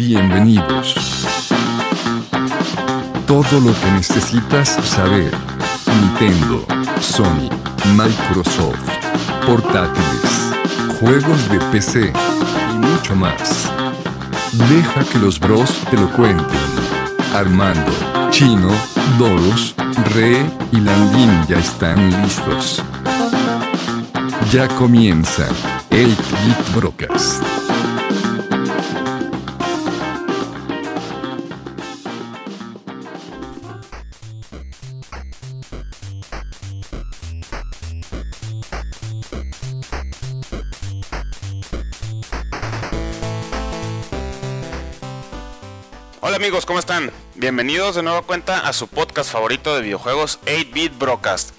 Bienvenidos. Todo lo que necesitas saber. Nintendo, Sony, Microsoft, portátiles, juegos de PC y mucho más. Deja que los bros te lo cuenten. Armando, Chino, Doros, Re y Landín ya están listos. Ya comienza el Bit Broadcast. ¿Cómo están? Bienvenidos de nueva cuenta a su podcast favorito de videojuegos 8-Bit Broadcast.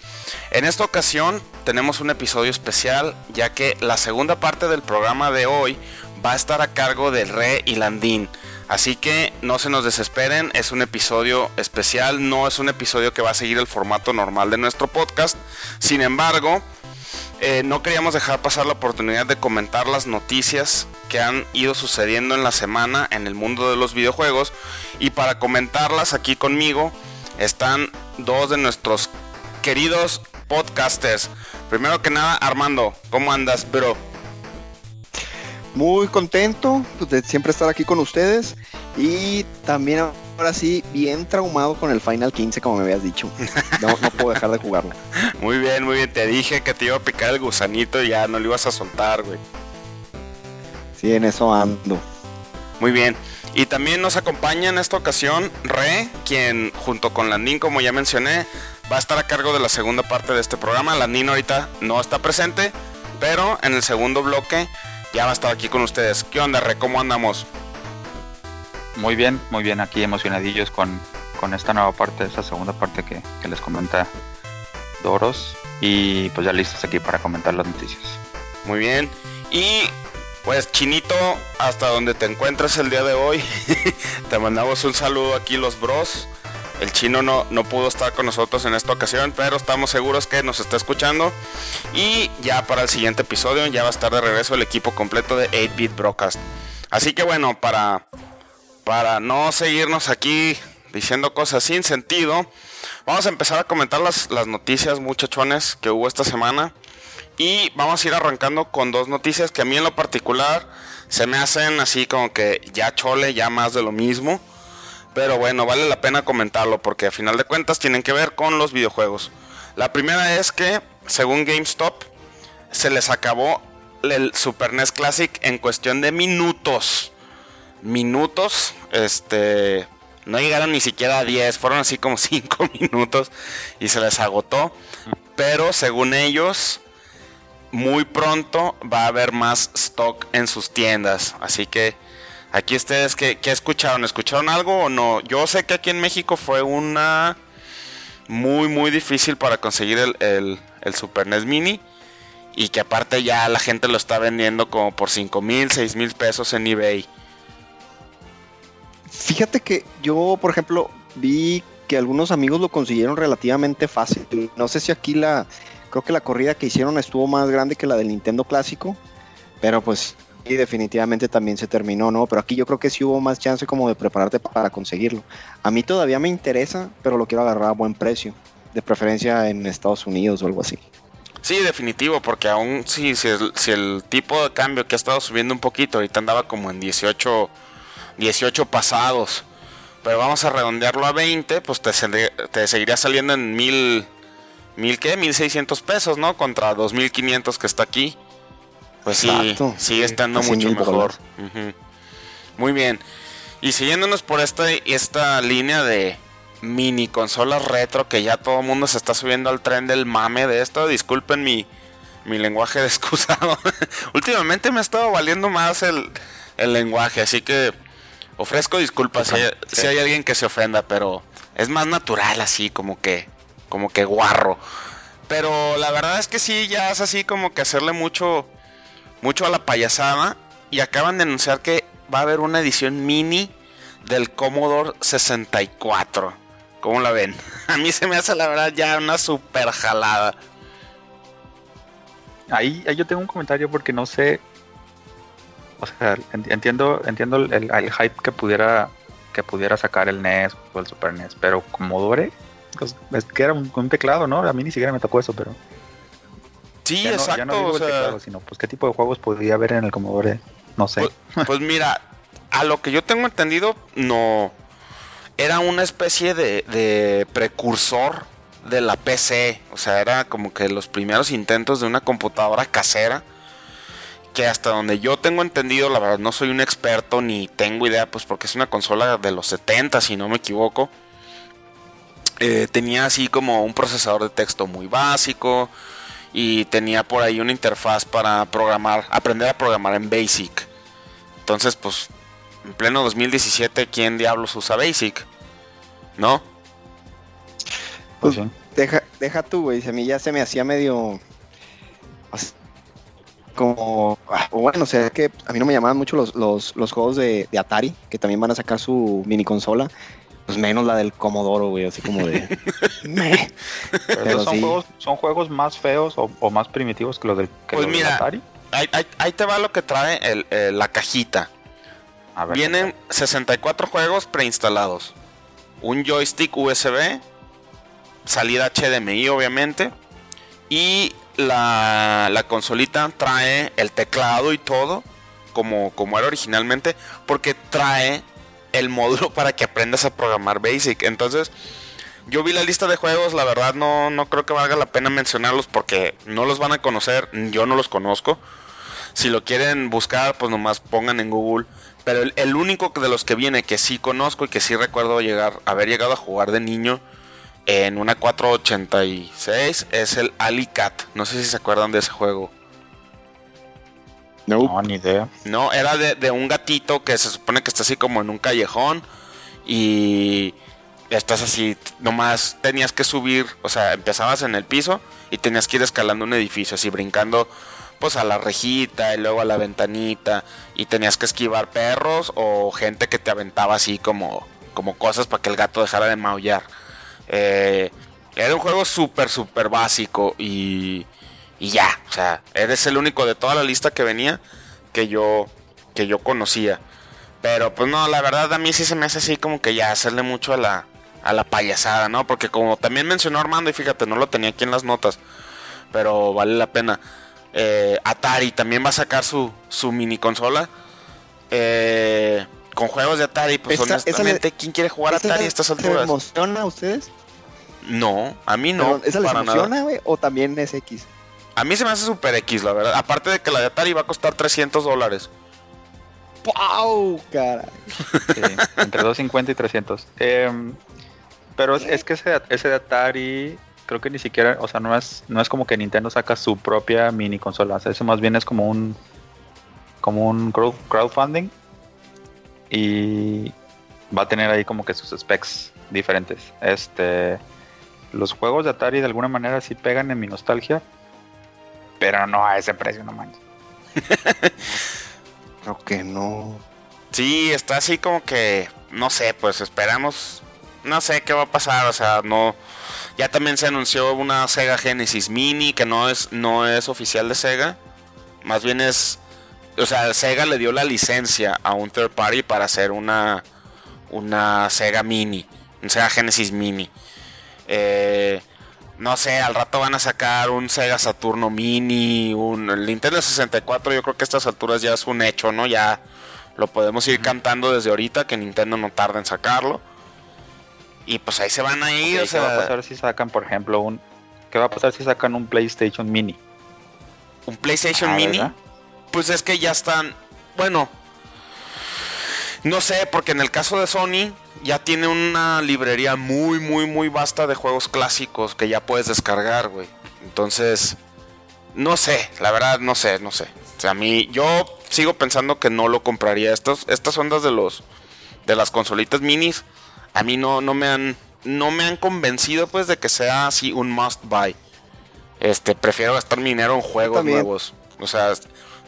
En esta ocasión tenemos un episodio especial ya que la segunda parte del programa de hoy va a estar a cargo de Re y Landín. Así que no se nos desesperen, es un episodio especial, no es un episodio que va a seguir el formato normal de nuestro podcast. Sin embargo, eh, no queríamos dejar pasar la oportunidad de comentar las noticias que han ido sucediendo en la semana en el mundo de los videojuegos. Y para comentarlas aquí conmigo están dos de nuestros queridos podcasters. Primero que nada, Armando, ¿cómo andas, bro? Muy contento pues, de siempre estar aquí con ustedes y también ahora sí bien traumado con el Final 15 como me habías dicho. No, no puedo dejar de jugarlo. Muy bien, muy bien. Te dije que te iba a picar el gusanito y ya no lo ibas a soltar, güey. Sí, en eso ando. Muy bien. Y también nos acompaña en esta ocasión Re, quien junto con Landín, como ya mencioné, va a estar a cargo de la segunda parte de este programa. Landín ahorita no está presente, pero en el segundo bloque ya va a estar aquí con ustedes. ¿Qué onda, Re? ¿Cómo andamos? Muy bien, muy bien, aquí emocionadillos con, con esta nueva parte, esta segunda parte que, que les comenta Doros. Y pues ya listos aquí para comentar las noticias. Muy bien. Y pues Chinito, hasta donde te encuentres el día de hoy, te mandamos un saludo aquí los bros. El chino no, no pudo estar con nosotros en esta ocasión, pero estamos seguros que nos está escuchando. Y ya para el siguiente episodio ya va a estar de regreso el equipo completo de 8-Bit Broadcast. Así que bueno, para, para no seguirnos aquí diciendo cosas sin sentido, vamos a empezar a comentar las, noticias muchachones que hubo esta semana. Y vamos a ir arrancando con dos noticias que a mí en lo particular se me hacen así como que ya chole, ya más de lo mismo. Pero bueno, vale la pena comentarlo porque a final de cuentas tienen que ver con los videojuegos. La primera es que, según GameStop, se les acabó el Super NES Classic en cuestión de minutos. Minutos, este, no llegaron ni siquiera a 10, fueron así como 5 minutos y se les agotó. Pero según ellos, muy pronto va a haber más stock en sus tiendas. Así que aquí ustedes, ¿qué, qué escucharon? ¿Escucharon algo o no? Yo sé que aquí en México fue una muy, muy difícil para conseguir el, el, el Super NES Mini. Y que aparte ya la gente lo está vendiendo como por 5 mil, 6 mil pesos en eBay. Fíjate que yo, por ejemplo, vi que algunos amigos lo consiguieron relativamente fácil. No sé si aquí la, creo que la corrida que hicieron estuvo más grande que la del Nintendo clásico, pero pues y definitivamente también se terminó, ¿no? Pero aquí yo creo que sí hubo más chance como de prepararte para conseguirlo. A mí todavía me interesa, pero lo quiero agarrar a buen precio, de preferencia en Estados Unidos o algo así. Sí, definitivo, porque aún si, el, si el tipo de cambio que ha estado subiendo un poquito, ahorita andaba como en 18, 18 pasados, pero vamos a redondearlo a 20, pues te, te seguiría saliendo en mil, mil qué, 1600 pesos, ¿no? Contra 2500 que está aquí. Pues Exacto. sí, sigue estando Casi mucho mejor. Muy bien. Y siguiéndonos por esta, esta línea de mini consolas retro que ya todo el mundo se está subiendo al tren del mame de esto. Disculpen mi, mi lenguaje de excusado. Últimamente me ha estado valiendo más el, el lenguaje, así que ofrezco disculpas si hay, si hay alguien que se ofenda, pero es más natural así, como que, como que guarro. Pero la verdad es que sí, ya es así como que hacerle mucho, mucho a la payasada. Y acaban de anunciar que va a haber una edición mini del Commodore 64. ¿Cómo la ven? A mí se me hace la verdad ya una super jalada. Ahí, ahí yo tengo un comentario porque no sé o sea, entiendo, entiendo el, hype que pudiera, que pudiera sacar el NES o el Super NES, pero Commodore, pues, es que era un, teclado, ¿no? A mí ni siquiera me tocó eso, pero. Sí, exacto. sino, pues, ¿qué tipo de juegos podría haber en el Commodore? No sé. Pues, pues mira, a lo que yo tengo entendido, no. Era una especie de, de precursor de la PC. O sea, era como que los primeros intentos de una computadora casera. Que hasta donde yo tengo entendido, la verdad no soy un experto ni tengo idea, pues porque es una consola de los 70, si no me equivoco. Eh, tenía así como un procesador de texto muy básico y tenía por ahí una interfaz para programar, aprender a programar en Basic. Entonces, pues, en pleno 2017, ¿quién diablos usa Basic? ¿No? Pues, deja, deja tú, güey. A mí ya se me hacía medio. Como. Ah, bueno, o sea, es que a mí no me llamaban mucho los, los, juegos de, Atari, que también van a sacar su mini consola. Pues menos la del Commodore, güey, así como de. Pero, son, juegos, son juegos más feos o, más primitivos que los del, pues mira, Atari. Ahí, te va lo que trae el, la cajita. Vienen 64 juegos preinstalados. Un joystick USB salida HDMI obviamente. Y la, consolita trae el teclado y todo, como, como era originalmente, porque trae el módulo para que aprendas a programar Basic. Entonces, yo vi la lista de juegos, la verdad no, no creo que valga la pena mencionarlos porque no los van a conocer, yo no los conozco. Si lo quieren buscar, pues nomás pongan en Google. Pero el, el único de los que viene que sí conozco y que sí recuerdo llegar, haber llegado a jugar de niño en una 486 es el Alicat. No sé si se acuerdan de ese juego. No, ni idea. No, era de, un gatito que se supone que está así como en un callejón y estás así, nomás tenías que subir, o sea, empezabas en el piso y tenías que ir escalando un edificio, así brincando pues a la rejita y luego a la ventanita y tenías que esquivar perros o gente que te aventaba así como, como cosas para que el gato dejara de maullar. Eh, era un juego súper, súper básico y, y ya. O sea, eres el único de toda la lista que venía que yo, que yo conocía. Pero pues no, la verdad a mí sí se me hace así como que ya hacerle mucho a la, a la payasada, ¿no? Porque como también mencionó Armando, y fíjate, no lo tenía aquí en las notas, pero vale la pena. Eh, Atari también va a sacar su, su mini consola. Eh, con juegos de Atari, pues honestamente, ¿quién quiere jugar Atari a estas alturas? ¿Se emociona a ustedes? No, a mí no. ¿Esa les emociona, güey? ¿O también es X? A mí se me hace super X, la verdad. Aparte de que la de Atari va a costar 300 dólares. ¡Wow! Cara. entre 250 y 300. Em, pero es, que ese, ese de Atari creo que ni siquiera, o sea, no es, no es como que Nintendo saca su propia mini consola. O sea, eso más bien es como un como un crowdfunding y va a tener ahí como que sus specs diferentes. Este, los juegos de Atari de alguna manera sí pegan en mi nostalgia, pero no a ese precio, no manches. Creo que no. Sí, está así como que, no sé, pues esperamos, no sé qué va a pasar, o sea, no. Ya también se anunció una Sega Genesis Mini que no es, no es oficial de Sega, más bien es o sea, Sega le dio la licencia a un third party para hacer una, una Sega Mini, un Sega Genesis Mini. Eh, no sé, al rato van a sacar un Sega Saturno Mini, un el Nintendo 64. Yo creo que a estas alturas ya es un hecho, ¿no? Ya lo podemos ir cantando desde ahorita, que Nintendo no tarda en sacarlo. Y pues ahí se van a ir. ¿Qué va a pasar si sacan, por ejemplo, un. ¿Qué va a pasar si sacan un PlayStation Mini? ¿Un PlayStation ah, Mini? pues es que ya están, bueno, no sé, porque en el caso de Sony ya tiene una librería muy, muy, muy vasta de juegos clásicos que ya puedes descargar, güey. Entonces, no sé, la verdad, no sé, no sé. O sea, a mí, yo sigo pensando que no lo compraría. Estos, estas ondas de los, de las consolitas minis, a mí no, no me han, no me han convencido, pues, de que sea así un must buy. Este, prefiero gastar mi dinero en juegos nuevos. O sea,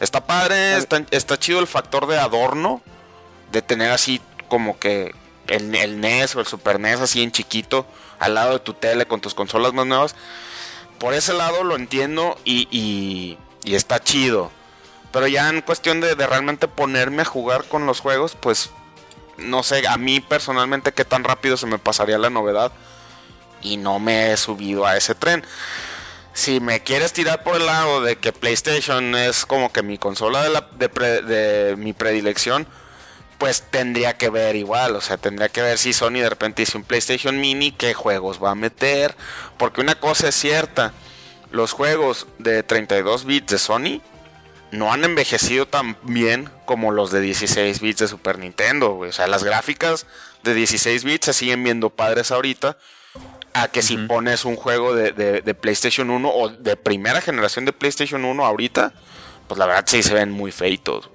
Está padre, está, chido el factor de adorno, de tener así como que el, NES o el Super NES así en chiquito, al lado de tu tele con tus consolas más nuevas. Por ese lado lo entiendo y, y, está chido. Pero ya en cuestión de, realmente ponerme a jugar con los juegos, pues no sé, a mí personalmente qué tan rápido se me pasaría la novedad. Y no me he subido a ese tren. Si me quieres tirar por el lado de que PlayStation es como que mi consola de, la, de mi predilección, pues tendría que ver igual, o sea, tendría que ver si Sony de repente dice un PlayStation Mini, qué juegos va a meter, porque una cosa es cierta, los juegos de 32 bits de Sony no han envejecido tan bien como los de 16 bits de Super Nintendo, güey. o sea, las gráficas de 16 bits se siguen viendo padres ahorita, a que si pones un juego de, de- de PlayStation 1 o de primera generación de PlayStation 1 ahorita, pues la verdad sí se ven muy feitos.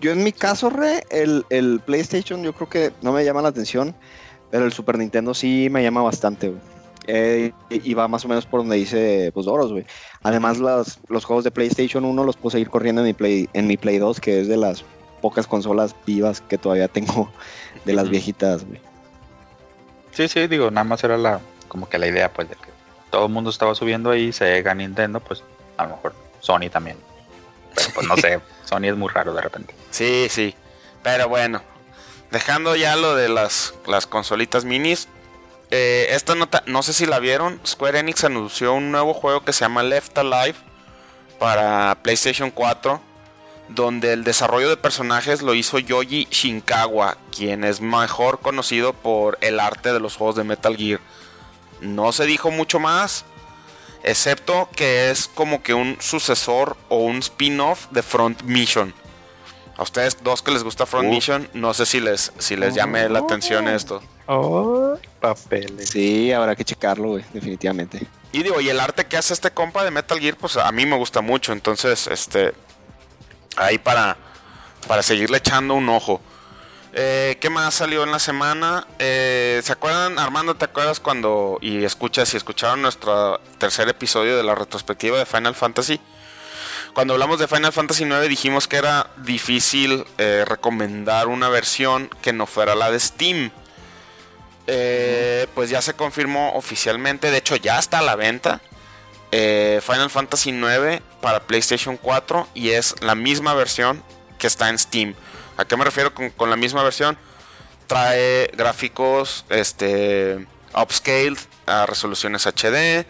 Yo en mi caso, Re, el, el PlayStation yo creo que no me llama la atención, pero el Super Nintendo sí me llama bastante, güey. Eh, y va más o menos por donde dice pues Doros, güey. Además, los, los juegos de PlayStation 1 los puedo seguir corriendo en mi, Play, en mi Play 2, que es de las pocas consolas vivas que todavía tengo de las viejitas, güey. Sí, sí, digo, nada más era la como que la idea, pues, de que todo el mundo estaba subiendo ahí, Sega, Nintendo, pues, a lo mejor Sony también. Pero pues no sé, Sony es muy raro de repente. Sí, sí. Pero bueno, dejando ya lo de las, las consolitas minis. eh, esta nota, no sé si la vieron. Square Enix anunció un nuevo juego que se llama Left Alive para PlayStation 4. Donde el desarrollo de personajes lo hizo Yoji Shinkawa, quien es mejor conocido por el arte de los juegos de Metal Gear. No se dijo mucho más, excepto que es como que un sucesor o un spin-off de Front Mission. A ustedes dos que les gusta Front. Mission, no sé si les, si les llame la atención esto. Oh, papeles. Sí, habrá que checarlo, güey, definitivamente. Y digo, y el arte que hace este compa de Metal Gear, pues a mí me gusta mucho. Entonces, este. Ahí para, para seguirle echando un ojo. Eh, ¿Qué más salió en la semana? Eh, ¿Se acuerdan, Armando? ¿Te acuerdas cuando. Y escuchas, si escucharon nuestro tercer episodio de la retrospectiva de Final Fantasy? Cuando hablamos de Final Fantasy 9 dijimos que era difícil eh, recomendar una versión que no fuera la de Steam. Eh, pues ya se confirmó oficialmente, de hecho ya está a la venta. eh, Final Fantasy 9 para PlayStation 4 y es la misma versión que está en Steam. ¿A qué me refiero con, con la misma versión? Trae gráficos este, upscaled a resoluciones HD,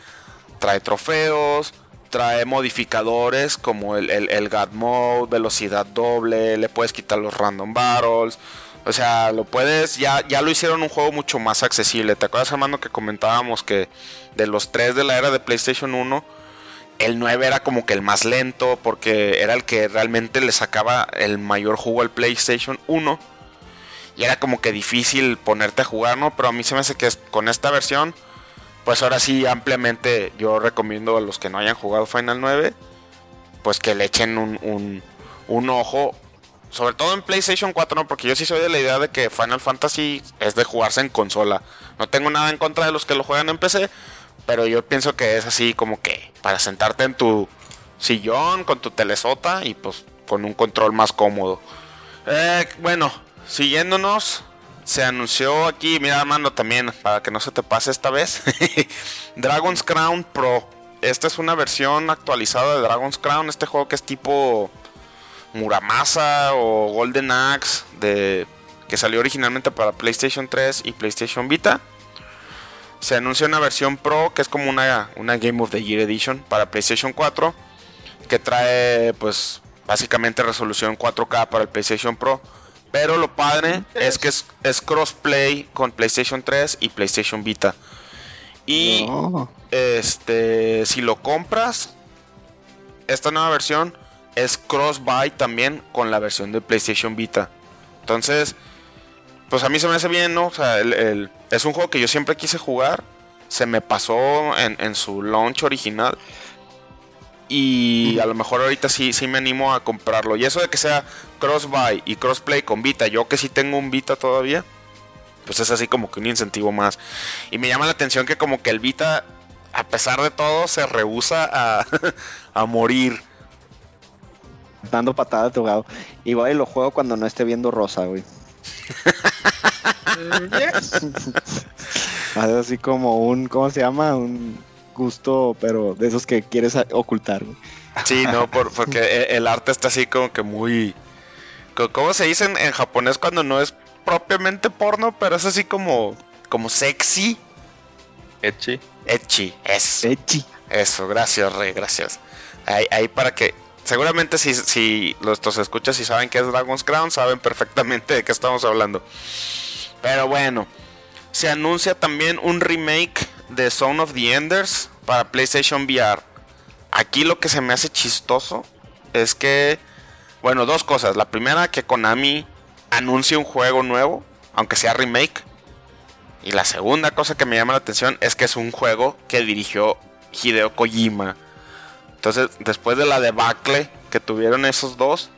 trae trofeos, trae modificadores como el, el, el God Mode, velocidad doble, le puedes quitar los random battles. O sea, lo puedes, ya, ya lo hicieron un juego mucho más accesible. ¿Te acuerdas, Armando, que comentábamos que de los tres de la era de PlayStation 1, el 9 era como que el más lento porque era el que realmente le sacaba el mayor jugo al PlayStation 1. Y era como que difícil ponerte a jugar, ¿no? Pero a mí se me hace que con esta versión, pues ahora sí ampliamente yo recomiendo a los que no hayan jugado Final 9, pues que le echen un, un, ojo. Sobre todo en PlayStation 4, ¿no? Porque yo sí soy de la idea de que Final Fantasy es de jugarse en consola. No tengo nada en contra de los que lo juegan en PC, pero yo pienso que es así como que para sentarte en tu sillón con tu telesota y pues con un control más cómodo. Eh, bueno, siguiéndonos, se anunció aquí, mira Armando también, para que no se te pase esta vez, Dragon's Crown Pro. Esta es una versión actualizada de Dragon's Crown, este juego que es tipo Muramasa o Golden Axe, de, que salió originalmente para PlayStation 3 y PlayStation Vita. Se anuncia una versión Pro que es como una, una Game of the Year Edition para PlayStation 4 que trae pues básicamente resolución 4K para el PlayStation Pro. Pero lo padre es que es, es crossplay con PlayStation 3 y PlayStation Vita. Y No. este si lo compras, esta nueva versión es cross-buy también con la versión de PlayStation Vita. Entonces, pues a mí se me hace bien, ¿no? O sea, el- el- es un juego que yo siempre quise jugar. Se me pasó en, en su launch original. Y a lo mejor ahorita sí, sí me animo a comprarlo. Y eso de que sea cross-buy y crossplay con Vita, yo que sí tengo un Vita todavía, pues es así como que un incentivo más. Y me llama la atención que como que el Vita, a pesar de todo, se rehúsa a, a morir. Dando patada a tu gado. Igual y lo juego cuando no esté viendo rosa, güey. Así como un, ¿cómo se llama? Un gusto, pero de esos que quieres ocultar, güey. Sí, no, porque e, el arte está así como que muy... ¿Cómo se dice en, japonés cuando no es propiamente porno, pero es así como, como sexy? Echi. Echi, eso. Echi. Eso, gracias, Rey, gracias. Ahí, ahí para que seguramente si, si los escuchas y saben que es Dragon's Crown, saben perfectamente de qué estamos hablando. Pero bueno, se anuncia también un remake de Zone of the Enders para PlayStation VR. Aquí lo que se me hace chistoso es que, bueno, dos cosas. La primera, que Konami anuncie un juego nuevo, aunque sea remake. Y la segunda cosa que me llama la atención es que es un juego que dirigió Hideo Kojima. Entonces, después de la debacle que tuvieron esos dos,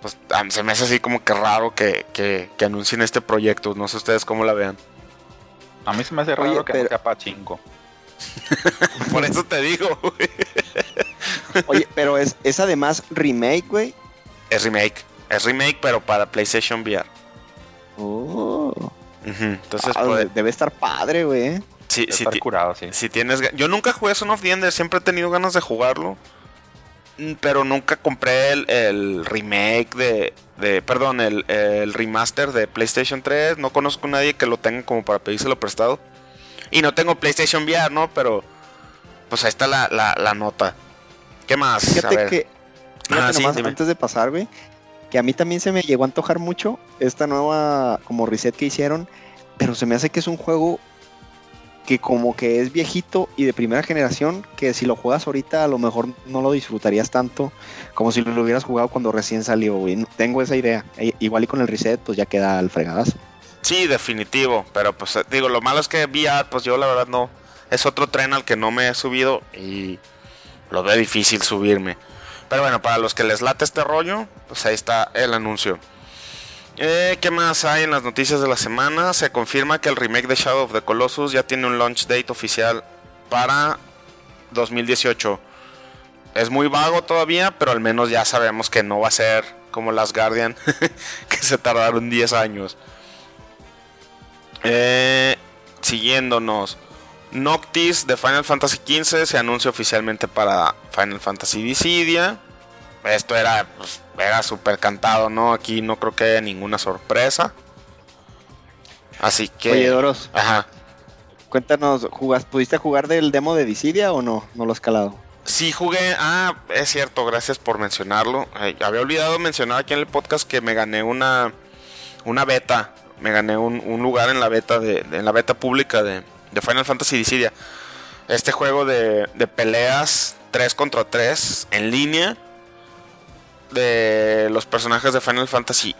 pues se me hace así como que raro que, que, anuncien este proyecto. No sé ustedes cómo la vean. A mí se me hace raro que sea pachinko. Por eso te digo, Oye, pero es, es además remake, güey. Es remake. Es remake, pero para PlayStation VR. Oh. Entonces ah, debe estar padre, güey. Sí, sí, curado, sí. Si tienes, yo nunca jugué Son of the Ender, siempre he tenido ganas de jugarlo. Mm, pero nunca compré el, remake de, de perdón, el, el, remaster de PlayStation 3. No conozco a nadie que lo tenga como para pedírselo prestado. Y no tengo PlayStation VR, ¿no? Pero pues ahí está la, la, nota. ¿Qué más? Fíjate que ah, antes de pasar, güey, que a mí también se me llegó a antojar mucho esta nueva como reset que hicieron, pero se me hace que es un juego que como que es viejito y de primera generación, que si lo juegas ahorita a lo mejor no lo disfrutarías tanto como si lo hubieras jugado cuando recién salió, güey. Tengo esa idea. E, igual y con el reset, pues ya queda al fregadazo. Sí, definitivo, pero pues digo, lo malo es que VR, pues yo la verdad no, es otro tren al que no me he subido y lo veo difícil subirme. Pero bueno, para los que les late este rollo, pues ahí está el anuncio. Eh, ¿Qué más hay en las noticias de la semana? Se confirma que el remake de Shadow of the Colossus ya tiene un launch date oficial para 2018. Es muy vago todavía, pero al menos ya sabemos que no va a ser como las Guardian, que se tardaron 10 años. Eh, siguiéndonos. Noctis de Final Fantasy XV se anuncia oficialmente para Final Fantasy Dissidia. Esto era, pues, era súper cantado, ¿no? Aquí no creo que haya ninguna sorpresa. Así que. Oye, Doros. Ajá. Cuéntanos, ¿pudiste jugar del demo de Dissidia o no? ¿No lo has calado? Sí, jugué. Ah, es cierto, gracias por mencionarlo. había olvidado mencionar aquí en el podcast que me gané una, una beta. Me gané un, lugar en la beta de, en la beta pública de, de Final Fantasy Dissidia. Este juego de, de peleas 3 contra 3 en línea de los personajes de Final Fantasy.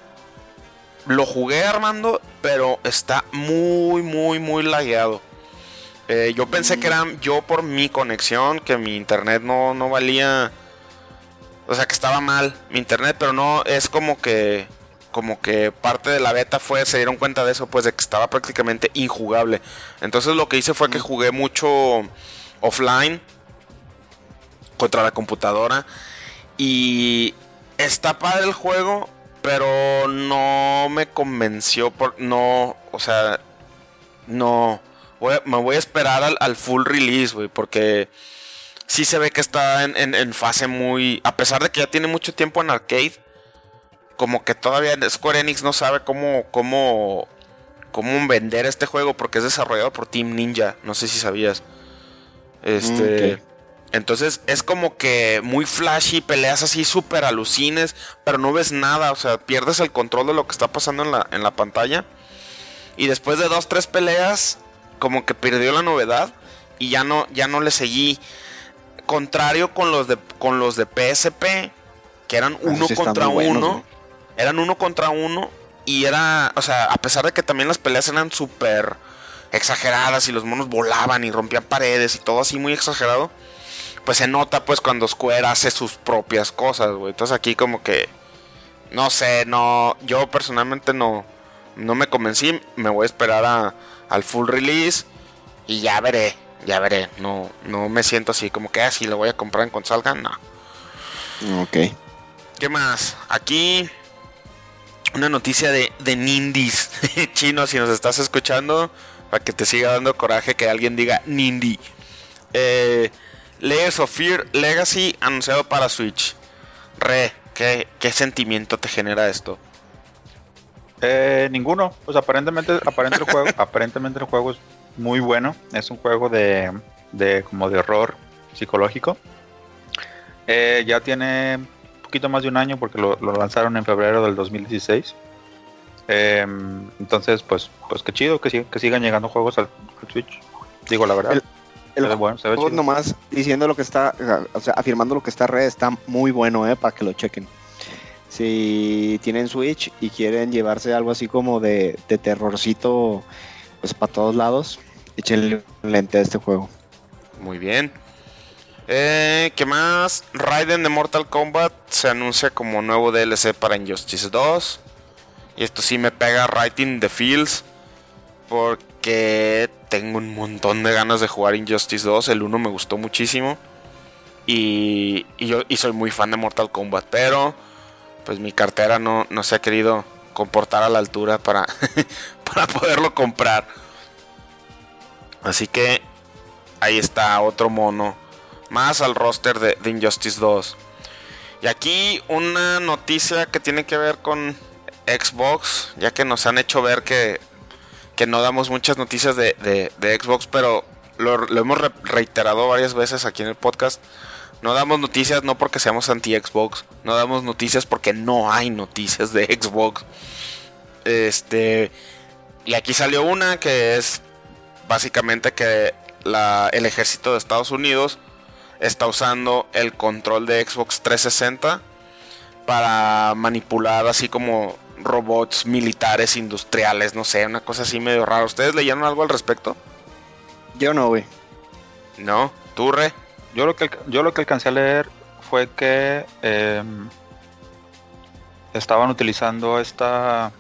Lo jugué armando, pero está muy, muy, muy lagueado. Eh, yo pensé que era yo por mi conexión, que mi internet no, no valía. O sea, que estaba mal mi internet, pero no, es como que como que parte de la beta fue, se dieron cuenta de eso, pues de que estaba prácticamente injugable. Entonces lo que hice fue que jugué mucho offline contra la computadora y está padre el juego, pero no me convenció por no, o sea, no me voy a esperar al, full release, güey, porque sí se ve que está en, en fase muy, a pesar de que ya tiene mucho tiempo en arcade como que todavía Square Enix no sabe cómo, cómo, cómo vender este juego porque es desarrollado por Team Ninja. No sé si sabías. Este. Mm, entonces es como que muy flashy, peleas así súper alucines, pero no ves nada, o sea, pierdes el control de lo que está pasando en la, en la pantalla. Y después de dos, tres peleas, como que perdió la novedad y ya no, ya no le seguí. Contrario con los de, con los de PSP, que eran uno contra uno eran uno contra uno y era, o sea, a pesar de que también las peleas eran súper exageradas y los monos volaban y rompían paredes y todo así muy exagerado, pues se nota pues cuando Square hace sus propias cosas, güey. Entonces aquí como que, no sé, no, yo personalmente no, no me convencí, me voy a esperar a, al full release y ya veré, ya veré. No, no me siento así como que así ah, lo voy a comprar en cuanto salga, no. Ok. ¿Qué más? Aquí una noticia de, de Nindis. Chino, si nos estás escuchando, para que te siga dando coraje que alguien diga Nindi. Eh, Layers of Fear Legacy anunciado para Switch. Re, ¿qué, qué sentimiento te genera esto? Eh, ninguno. Pues aparentemente, aparentemente el juego, aparentemente el juego es muy bueno. Es un juego de, de como de horror psicológico. Eh, ya tiene poquito más de un año porque lo, lo lanzaron en febrero del 2016. Eh, entonces, pues, pues qué chido que, sig- que sigan llegando juegos al, al Switch. Digo la verdad. El- El Se ve bueno, se ve juego chido. nomás diciendo lo que está, o sea, afirmando lo que está red, está muy bueno, eh, para que lo chequen. Si tienen Switch y quieren llevarse algo así como de, de terrorcito, pues para todos lados, échenle lente a este juego. Muy bien. Eh, ¿Qué más? Raiden de Mortal Kombat se anuncia como nuevo DLC para Injustice 2. Y esto sí me pega in the feels. Porque tengo un montón de ganas de jugar Injustice 2. El 1 me gustó muchísimo. Y, y yo soy muy fan de Mortal Kombat. Pero pues mi cartera no, se ha querido comportar a la altura para poderlo comprar. Así que ahí está otro mono más al roster de, de Injustice 2. Y aquí una noticia que tiene que ver con Xbox, ya que nos han hecho ver que, que no damos muchas noticias de, de- de Xbox, pero lo, lo hemos re- reiterado varias veces aquí en el podcast. No damos noticias no porque seamos anti-Xbox, no damos noticias porque no hay noticias de Xbox. Este, y aquí salió una que es básicamente que la- el ejército de Estados Unidos está usando el control de Xbox 360 para manipular así como robots militares industriales, no sé, una cosa así medio rara. ¿Ustedes leyeron algo al respecto? Yo no, güey. No, tú re. Yo lo que yo lo que alcancé a leer fue que em, estaban utilizando esta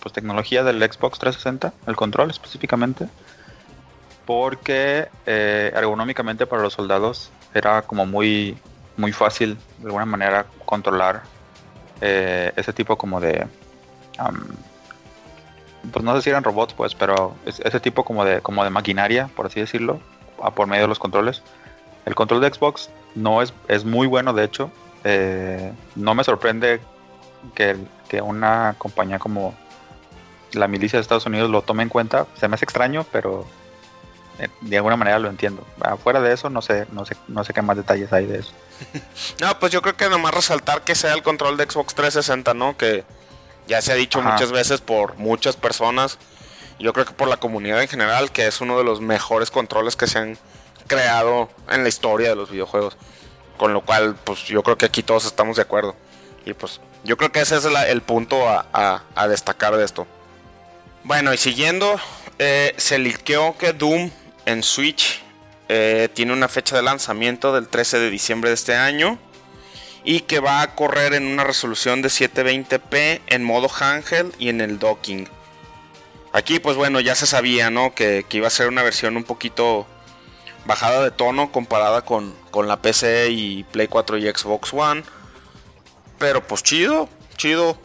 pues tecnología del Xbox 360, el control específicamente, porque eh, ergonómicamente para los soldados era como muy muy fácil de alguna manera controlar eh, ese tipo como de am, pues no sé si eran robots pues pero es- ese tipo como de como de maquinaria por así decirlo a por medio de los controles el control de Xbox no es, es muy bueno, de hecho. Eh, no me sorprende que, que una compañía como la milicia de Estados Unidos lo tome en cuenta. Se me hace extraño, pero de alguna manera lo entiendo. Afuera de eso, no sé, no sé, no sé qué más detalles hay de eso. No, pues yo creo que nomás resaltar que sea el control de Xbox 360, ¿no? Que ya se ha dicho Ajá. muchas veces por muchas personas. Yo creo que por la comunidad en general, que es uno de los mejores controles que se han creado en la historia de los videojuegos. Con lo cual, pues yo creo que aquí todos estamos de acuerdo. Y pues yo creo que ese es la- el punto a, a- a destacar de esto. Bueno, y siguiendo, eh, se liqueó que Doom en Switch eh, tiene una fecha de lanzamiento del 13 de diciembre de este año y que va a correr en una resolución de 720p en modo handheld y en el docking. Aquí pues bueno ya se sabía ¿no? que, que iba a ser una versión un poquito bajada de tono comparada con, con la PC y Play 4 y Xbox One. Pero pues chido, chido.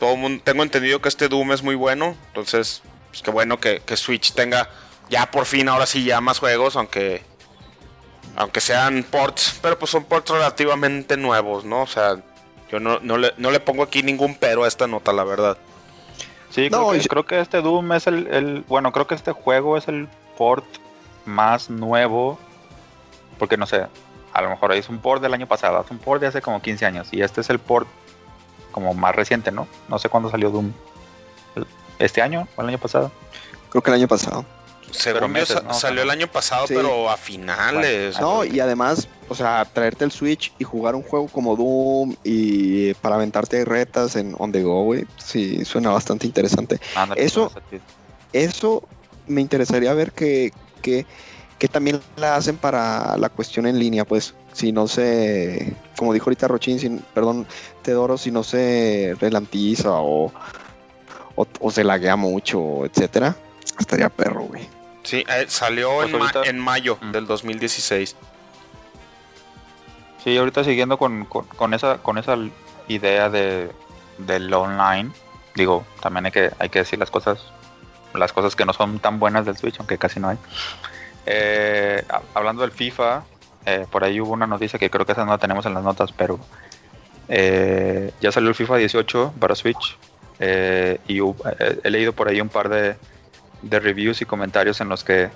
Todo mundo, tengo entendido que este Doom es muy bueno. Entonces, pues qué bueno que, que Switch tenga ya por fin ahora sí ya más juegos, aunque aunque sean ports, pero pues son ports relativamente nuevos, ¿no? O sea, yo no, no, le, no le pongo aquí ningún pero a esta nota, la verdad. Sí, No, creo, que, si- creo que este Doom es el, el- Bueno, creo que este juego es el port más nuevo. Porque no sé, a lo mejor es un port del año pasado, es un port de hace como 15 años. Y este es el port como más reciente, ¿no? No sé cuándo salió Doom. ¿El- ¿Este año o el año pasado? Creo que el año pasado. Según Pero yo, meses, sa- ¿no? salió el año pasado, Sí. pero a finales. No, y además, o sea, traerte el Switch y jugar un juego como Doom y para aventarte retas en on the go, güey, sí, suena bastante interesante. Eso-. Eso me interesaría ver que, que, que también la hacen para la cuestión en línea, pues, si no se, como dijo ahorita Rochín, si- perdón, Teodoro, si no se relantiza o, o, o se laguea mucho, etcétera, estaría perro, güey. Sí, eh, salió Pues en, ma- ahorita- en mayo Mm. del 2016. Sí, ahorita siguiendo con, con, con esa con esa idea de del online, digo, también hay que hay que decir las cosas las cosas que no son tan buenas del Switch, aunque casi no hay. Eh, ha- hablando del FIFA, eh, por ahí hubo una noticia que creo que esa no la tenemos en las notas, pero eh, ya salió el FIFA 18 para Switch y he leído por ahí un par de, reviews y comentarios en los que,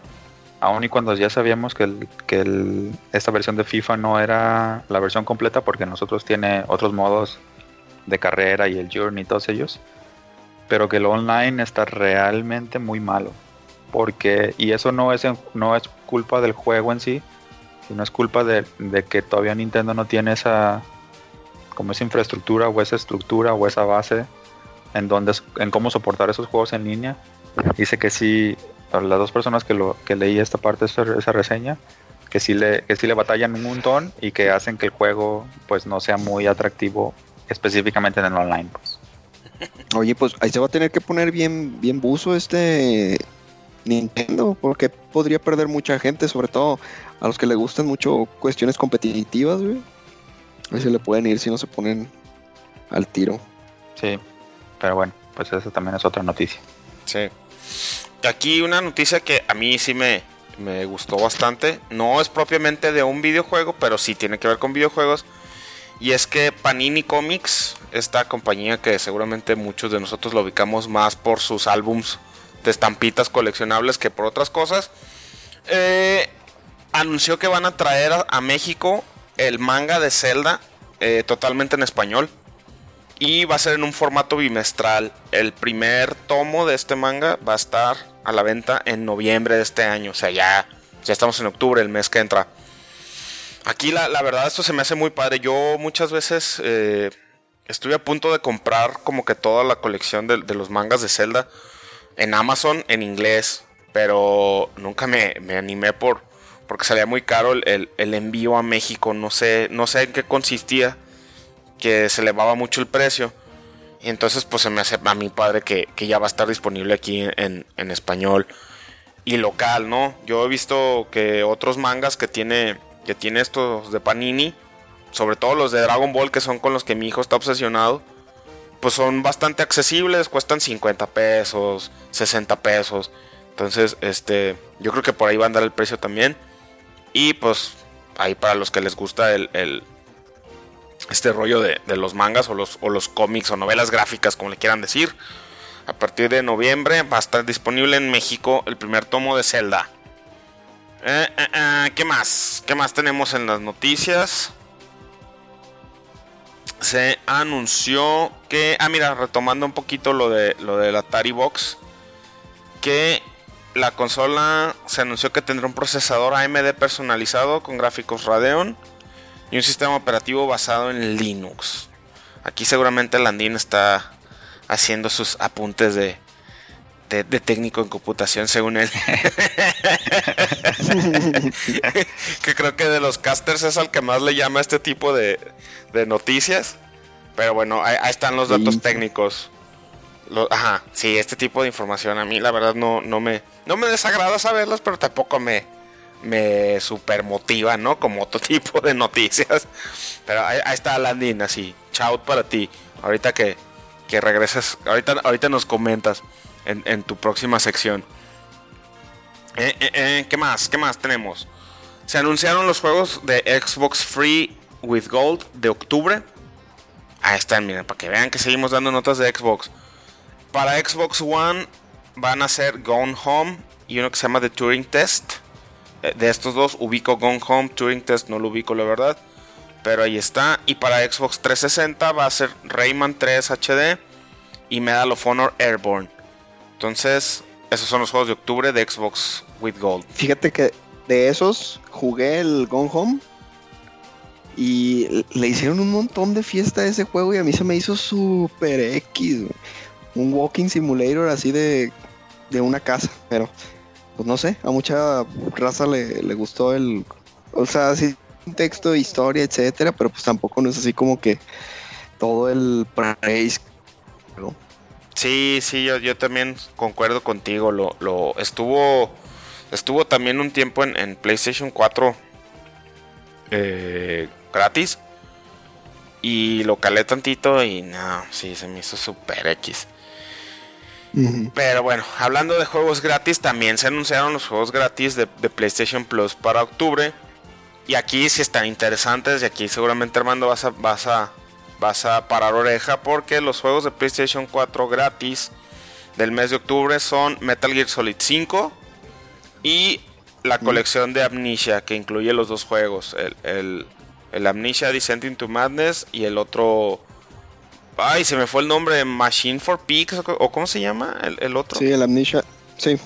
aun y cuando ya sabíamos que, esta versión de FIFA no era la versión completa porque nosotros tiene otros modos de carrera y el Journey y todos ellos, pero que el online está realmente muy malo. Porque, y eso no es, no es culpa del juego en sí, sino es culpa de, que todavía Nintendo no tiene esa, como esa infraestructura o esa estructura o esa base en donde en cómo soportar esos juegos en línea. Dice que sí, las dos personas que lo que leí esta parte esa, reseña, que sí le que sí le batallan un montón y que hacen que el juego pues no sea muy atractivo específicamente en el online. Pues. Oye, pues ahí se va a tener que poner bien bien buzo este Nintendo, porque podría perder mucha gente, sobre todo a los que le gustan mucho cuestiones competitivas, güey. Ahí se le pueden ir si no se ponen al tiro. Sí, pero bueno, pues eso también es otra noticia. Sí. Aquí una noticia que a mí sí me, me gustó bastante. No es propiamente de un videojuego, pero sí tiene que ver con videojuegos. Y es que Panini Comics, esta compañía que seguramente muchos de nosotros lo ubicamos más por sus álbums de estampitas coleccionables que por otras cosas, eh, anunció que van a traer a, México el manga de Zelda eh, totalmente en español. Y va a ser en un formato bimestral. El primer tomo de este manga va a estar a la venta en noviembre de este año. O sea, ya, ya estamos en octubre, el mes que entra. Aquí la, verdad esto se me hace muy padre. Yo muchas veces eh, estuve a punto de comprar como que toda la colección de, los mangas de Zelda en Amazon en inglés. Pero nunca me, me animé por, porque salía muy caro el, envío a México. No sé, no sé en qué consistía que se elevaba mucho el precio. Y entonces pues se me hace a mi padre que, ya va a estar disponible aquí en, español y local, ¿no? Yo he visto que otros mangas que tiene, que tiene estos de Panini, sobre todo los de Dragon Ball que son con los que mi hijo está obsesionado, pues son bastante accesibles, cuestan 50 pesos, 60 pesos. Entonces, este, yo creo que por ahí va a andar el precio también. Y pues ahí para los que les gusta el, este rollo de, los mangas o los, o los cómics o novelas gráficas, como le quieran decir. A partir de noviembre va a estar disponible en México el primer tomo de Zelda. Eh, eh, eh, ¿Qué más? ¿Qué más tenemos en las noticias? Se anunció que. Ah, mira, retomando un poquito lo de lo del Atari Box. Que la consola se anunció que tendrá un procesador AMD personalizado con gráficos Radeon y un sistema operativo basado en Linux. Aquí seguramente Landin está haciendo sus apuntes de, de, técnico en computación según él. que creo que de los casters es al que más le llama este tipo de, de noticias. Pero bueno, ahí, están los datos técnicos. ajá, sí, este tipo de información a mí la verdad no, no, me, no me desagrada saberlas, pero tampoco me, me super motiva, ¿no? Como otro tipo de noticias. Pero ahí, está Landin, así. Chao para ti. Ahorita que, que regreses, ahorita, ahorita nos comentas en, tu próxima sección. Eh, eh, eh, ¿Qué más? ¿Qué más tenemos? Se anunciaron los juegos de Xbox Free with Gold de octubre. Ahí están, miren, para que vean que seguimos dando notas de Xbox. Para Xbox One van a ser Gone Home y uno que se llama The Turing Test. Eh, de estos dos ubico Gone Home, Turing Test no lo ubico la verdad. Pero ahí está. Y para Xbox 360 va a ser Rayman 3 HD y Medal of Honor Airborne. Entonces, esos son los juegos de octubre de Xbox with Gold. Fíjate que de esos jugué el Gone Home y le hicieron un montón de fiesta a ese juego y a mí se me hizo super X. Un walking simulator así de, de una casa, pero pues no sé, a mucha raza le, le gustó el, o sea, sí, texto, historia, etcétera, pero pues tampoco no es así como que todo el praise. Sí, sí, yo, yo también concuerdo contigo. Lo, lo estuvo, estuvo también un tiempo en, PlayStation 4 eh, gratis y lo calé tantito y no, sí, se me hizo super X. Pero bueno, hablando de juegos gratis, también se anunciaron los juegos gratis de, PlayStation Plus para octubre. Y aquí sí están interesantes. Y aquí seguramente Armando vas a, vas a, vas a parar oreja. Porque los juegos de PlayStation 4 gratis del mes de octubre son Metal Gear Solid 5 y la colección de Amnesia que incluye los dos juegos. El, el, Amnesia Descent into Madness y el otro... Ay, se me fue el nombre, Machine for Pigs o cómo se llama el, otro. Sí, el Amnesia, sí,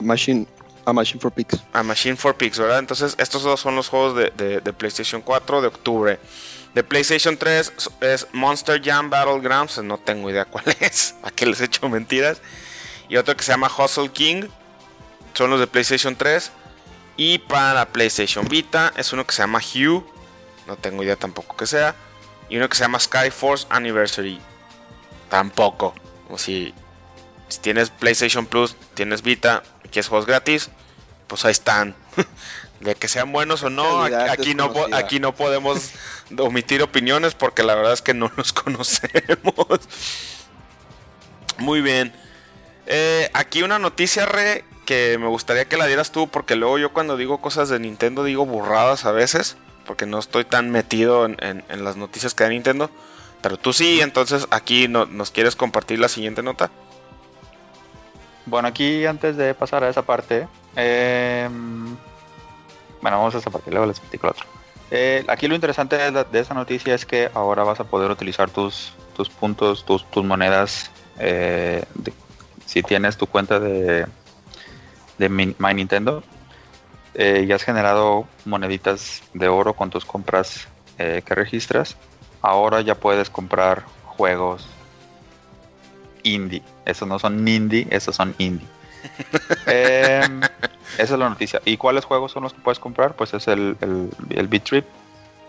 Machine, a Machine for Pigs. A Machine for Pigs, ¿verdad? Entonces estos dos son los juegos de, de PlayStation 4 de octubre. De PlayStation 3 es Monster Jam Battlegrounds, no tengo idea cuál es, a qué les he hecho mentiras. Y otro que se llama Hustle King, son los de PlayStation 3. Y para PlayStation Vita es uno que se llama Hue, no tengo idea tampoco que sea. Y uno que se llama Skyforce Anniversary, tampoco. O si, si tienes PlayStation Plus, tienes Vita quieres juegos gratis, pues ahí están. de que sean buenos o no, aquí, no, aquí no podemos omitir opiniones porque la verdad es que no los conocemos. Muy bien. Eh, aquí una noticia re que me gustaría que la dieras tú porque luego yo cuando digo cosas de Nintendo digo burradas a veces porque no estoy tan metido en, las noticias que da Nintendo. Pero tú sí, entonces aquí nos quieres compartir la siguiente nota. Bueno, aquí antes de pasar a esa parte, eh, bueno, vamos a esa parte, luego les explico el otro. Eh, aquí lo interesante de, esa noticia es que ahora vas a poder utilizar tus, tus puntos, tus, tus monedas. Eh, si tienes tu cuenta de, de My Nintendo eh, y has generado moneditas de oro con tus compras que registras, ahora ya puedes comprar juegos indie. Esos no son indie, esos son indie. Em, esa es la noticia. ¿Y cuáles juegos son los que puedes comprar? Pues es el, el, el Beat Trip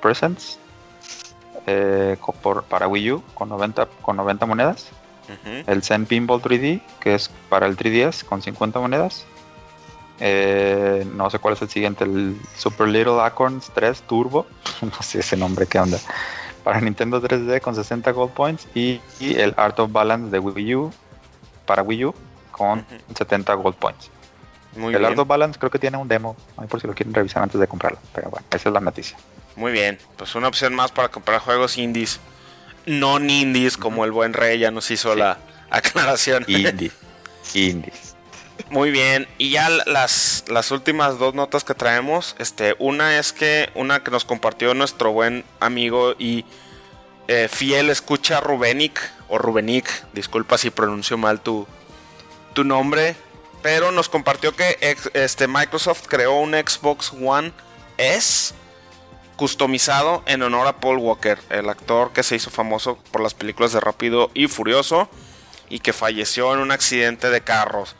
Presents eh, para Wii U con 90, con 90 monedas. El Zen Pinball 3D, que es para el 3DS con 50 monedas. Eh, no sé cuál es el siguiente, el Super Little Acorns 3 Turbo. no sé ese nombre, ¿qué onda? Para Nintendo 3D con 60 Gold Points. Y, el Art of Balance de Wii U para Wii U con 70 Gold Points el Art of Balance creo que tiene un demo, por si lo quieren revisar antes de comprarlo. Pero bueno, esa es la noticia. Muy bien, pues una opción más para comprar juegos indies. No indies, como el buen rey ya nos hizo la aclaración. Indies. indies. Muy bien, y ya las, las últimas dos notas que traemos, este, una es que una que nos compartió nuestro buen amigo y eh, fiel escucha Rubenic o Rubenic, disculpa si pronuncio mal tu, tu nombre, pero nos compartió que este, Microsoft creó un Xbox One S customizado en honor a Paul Walker, el actor que se hizo famoso por las películas de Rápido y Furioso y que falleció en un accidente de carros.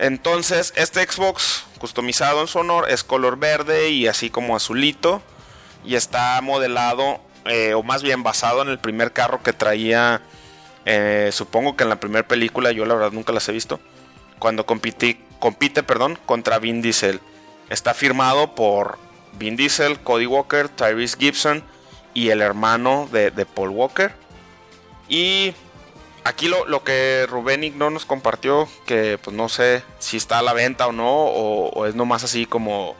Entonces, este Xbox customizado en su honor es color verde y así como azulito y está modelado eh, o más bien basado en el primer carro que traía, eh, supongo que en la primera película, yo la verdad nunca las he visto cuando compite, compite perdón, contra Vin Diesel. Está firmado por Vin Diesel, Cody Walker, Tyrese Gibson y el hermano de, Paul Walker. Y aquí lo, que Rubén no nos compartió, que pues no sé si está a la venta o no, o, es nomás así como,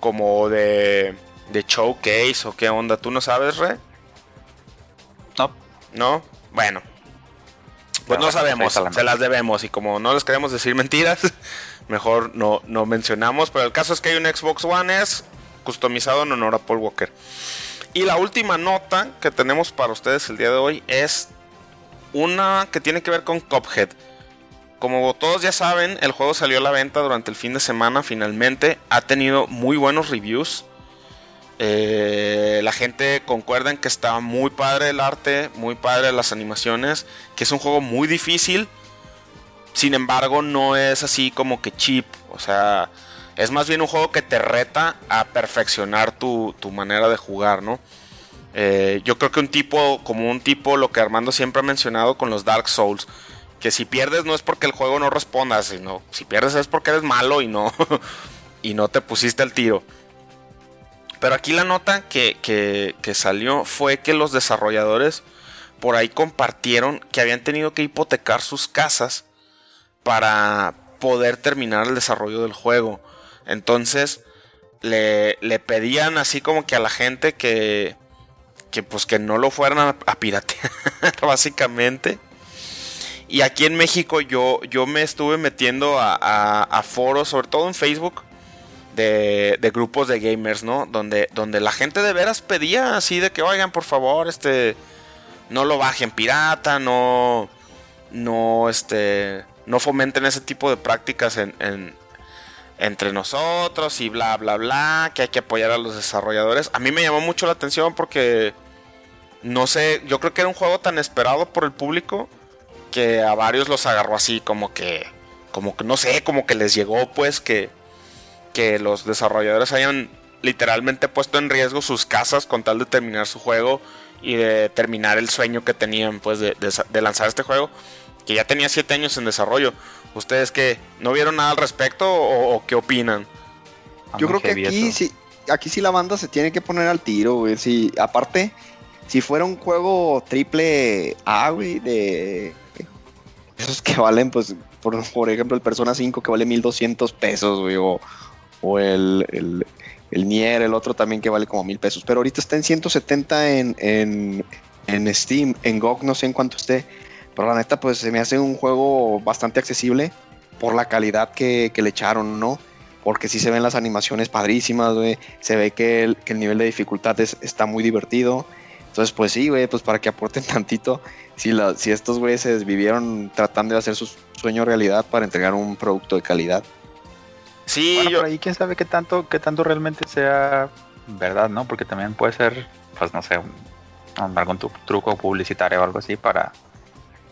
como de, de showcase o qué onda. ¿Tú no sabes, Re? No. ¿No? Bueno, pues no sabemos, se las debemos y como no les queremos decir mentiras, mejor no, no mencionamos. Pero el caso es que hay un Xbox One S customizado en honor a Paul Walker. Y la última nota que tenemos para ustedes el día de hoy es una que tiene que ver con Cuphead. Como todos ya saben, el juego salió a la venta durante el fin de semana finalmente. Ha tenido muy buenos reviews. Eh, la gente concuerda en que está muy padre el arte, muy padre las animaciones, que es un juego muy difícil. Sin embargo, no es así como que cheap. O sea, es más bien un juego que te reta a perfeccionar tu, manera de jugar, ¿no? Eh, yo creo que un tipo, como un tipo, lo que Armando siempre ha mencionado con los Dark Souls, que si pierdes no es porque el juego no responda, sino si pierdes es porque eres malo y no, y no te pusiste el tiro. Pero aquí la nota que, salió fue que los desarrolladores por ahí compartieron que habían tenido que hipotecar sus casas para poder terminar el desarrollo del juego. Entonces, le, le pedían así como que a la gente que, que pues que no lo fueran a, a piratear, básicamente. Y aquí en México yo, yo me estuve metiendo a, foros, sobre todo en Facebook, de, de grupos de gamers, ¿no? Donde, donde la gente de veras pedía así de que, oigan, por favor, este, no lo bajen pirata, no, no, este, no fomenten ese tipo de prácticas en- entre nosotros y bla, bla, bla, que hay que apoyar a los desarrolladores. A mí me llamó mucho la atención porque, no sé, yo creo que era un juego tan esperado por el público que a varios los agarró así como que, como que, no sé, como que les llegó pues que, que los desarrolladores hayan literalmente puesto en riesgo sus casas con tal de terminar su juego y de terminar el sueño que tenían pues de, de- de lanzar este juego que ya tenía 7 años en desarrollo. ¿Ustedes qué? ¿No vieron nada al respecto o, o qué opinan? Está Yo creo que aquí sí, aquí sí la banda se tiene que poner al tiro, güey. Si, aparte, si fuera un juego triple A, güey, de esos que valen, pues, por, por ejemplo, el Persona 5 que vale 1200 pesos, güey, o, o el, el, el Nier, el otro también que vale como 1000 pesos. Pero ahorita está en 170 en, en, en Steam, en GOG no sé en cuánto esté. Pero la neta, pues se me hace un juego bastante accesible por la calidad que, que le echaron, ¿no? Porque sí se ven las animaciones padrísimas, güey. Se ve que el, que el nivel de dificultad es- está muy divertido. Entonces, pues sí, güey, pues para que aporten tantito. Si, la- si estos güeyes se desvivieron tratando de hacer su sueño realidad para entregar un producto de calidad. Sí, Bueno, yo, por ahí quién sabe qué tanto, qué tanto realmente sea verdad, ¿no? Porque también puede ser, pues no sé, un, algún truco publicitario o algo así para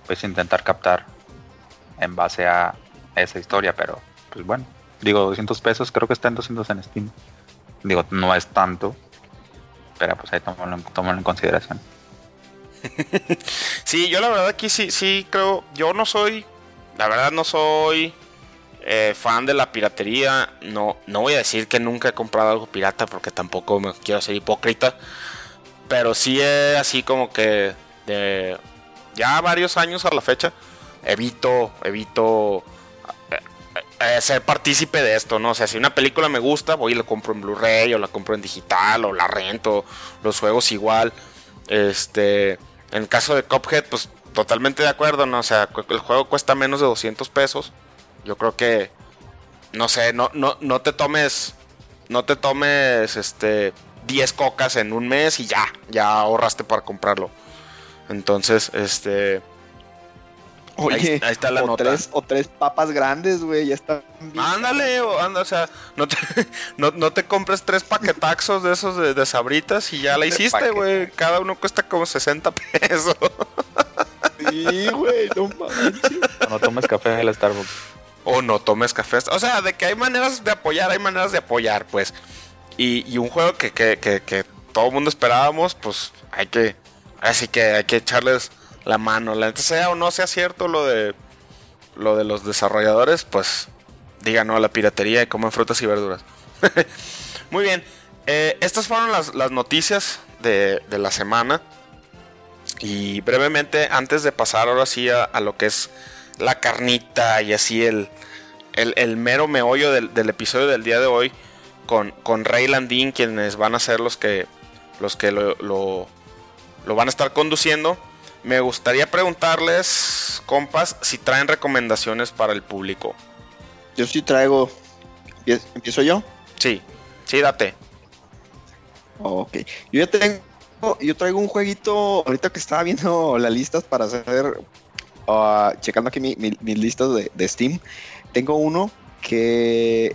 pues intentar captar en base a esa historia, pero pues bueno, digo 200 pesos, creo que está en 200 en Steam. Digo, no es tanto, pero pues ahí tómalo, en- consideración. sí, yo la verdad aquí sí, sí creo, yo no soy, la verdad no soy eh, fan de la piratería. No, no voy a decir que nunca he comprado algo pirata porque tampoco me quiero ser hipócrita. Pero sí es así como que de ya varios años a la fecha evito, evito eh, eh, ser partícipe de esto, ¿no? O sea, si una película me gusta, voy y la compro en Blu-ray o la compro en digital o la rento, los juegos igual. Este, en el caso de Cuphead, pues totalmente de acuerdo, ¿no? O sea, el juego cuesta menos de 200 pesos. Yo creo que, no sé, no, no, no te tomes, no te tomes, este, 10 cocas en un mes y ya, ya ahorraste para comprarlo. Entonces, este, Oye, ahí está la o, nota. Tres, o tres papas grandes, güey, ya están bien. Ándale, o, anda, o sea, no te, no, no te compres tres paquetaxos de esos de, de sabritas y ya la hiciste, güey. Cada uno cuesta como 60 pesos. Sí, güey, no mames. No tomes café del Starbucks. o no tomes café. O sea, de que hay maneras de apoyar, hay maneras de apoyar, pues. Y, y un juego que, que, que, que todo el mundo esperábamos, pues hay que. Así que hay que echarles la mano. La sea o no sea cierto lo de lo de los desarrolladores, pues digan no a la piratería y coman frutas y verduras. Muy bien. eh, estas fueron las, las noticias de, de la semana. Y brevemente, antes de pasar ahora sí a, a lo que es la carnita y así el, el, mero meollo del, del episodio del día de hoy con, con Ray Landin, quienes van a ser los que, los que lo, lo van a estar conduciendo. Me gustaría preguntarles, compas, si traen recomendaciones para el público. Yo sí traigo. ¿Empie- ¿Empiezo yo? Sí, sí, date. Ok. Yo ya tengo. Yo traigo un jueguito. Ahorita que estaba viendo las listas para hacer. ah, checando aquí mi- mi- mis listas de, de Steam. Tengo uno que.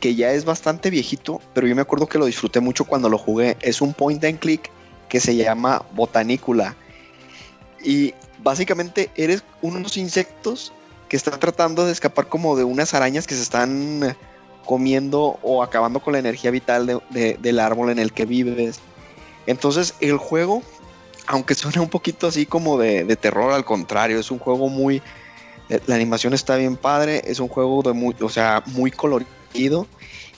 Que ya es bastante viejito. Pero yo me acuerdo que lo disfruté mucho cuando lo jugué. Es un point and click que se llama Botanicula. Y básicamente eres unos insectos que están tratando de escapar como de unas arañas que se están comiendo o acabando con la energía vital de- de- del árbol en el que vives. Entonces el juego, aunque suena un poquito así como de, de terror, al contrario, es un juego muy... eh, La animación está bien padre, es un juego de muy, o sea, muy colorido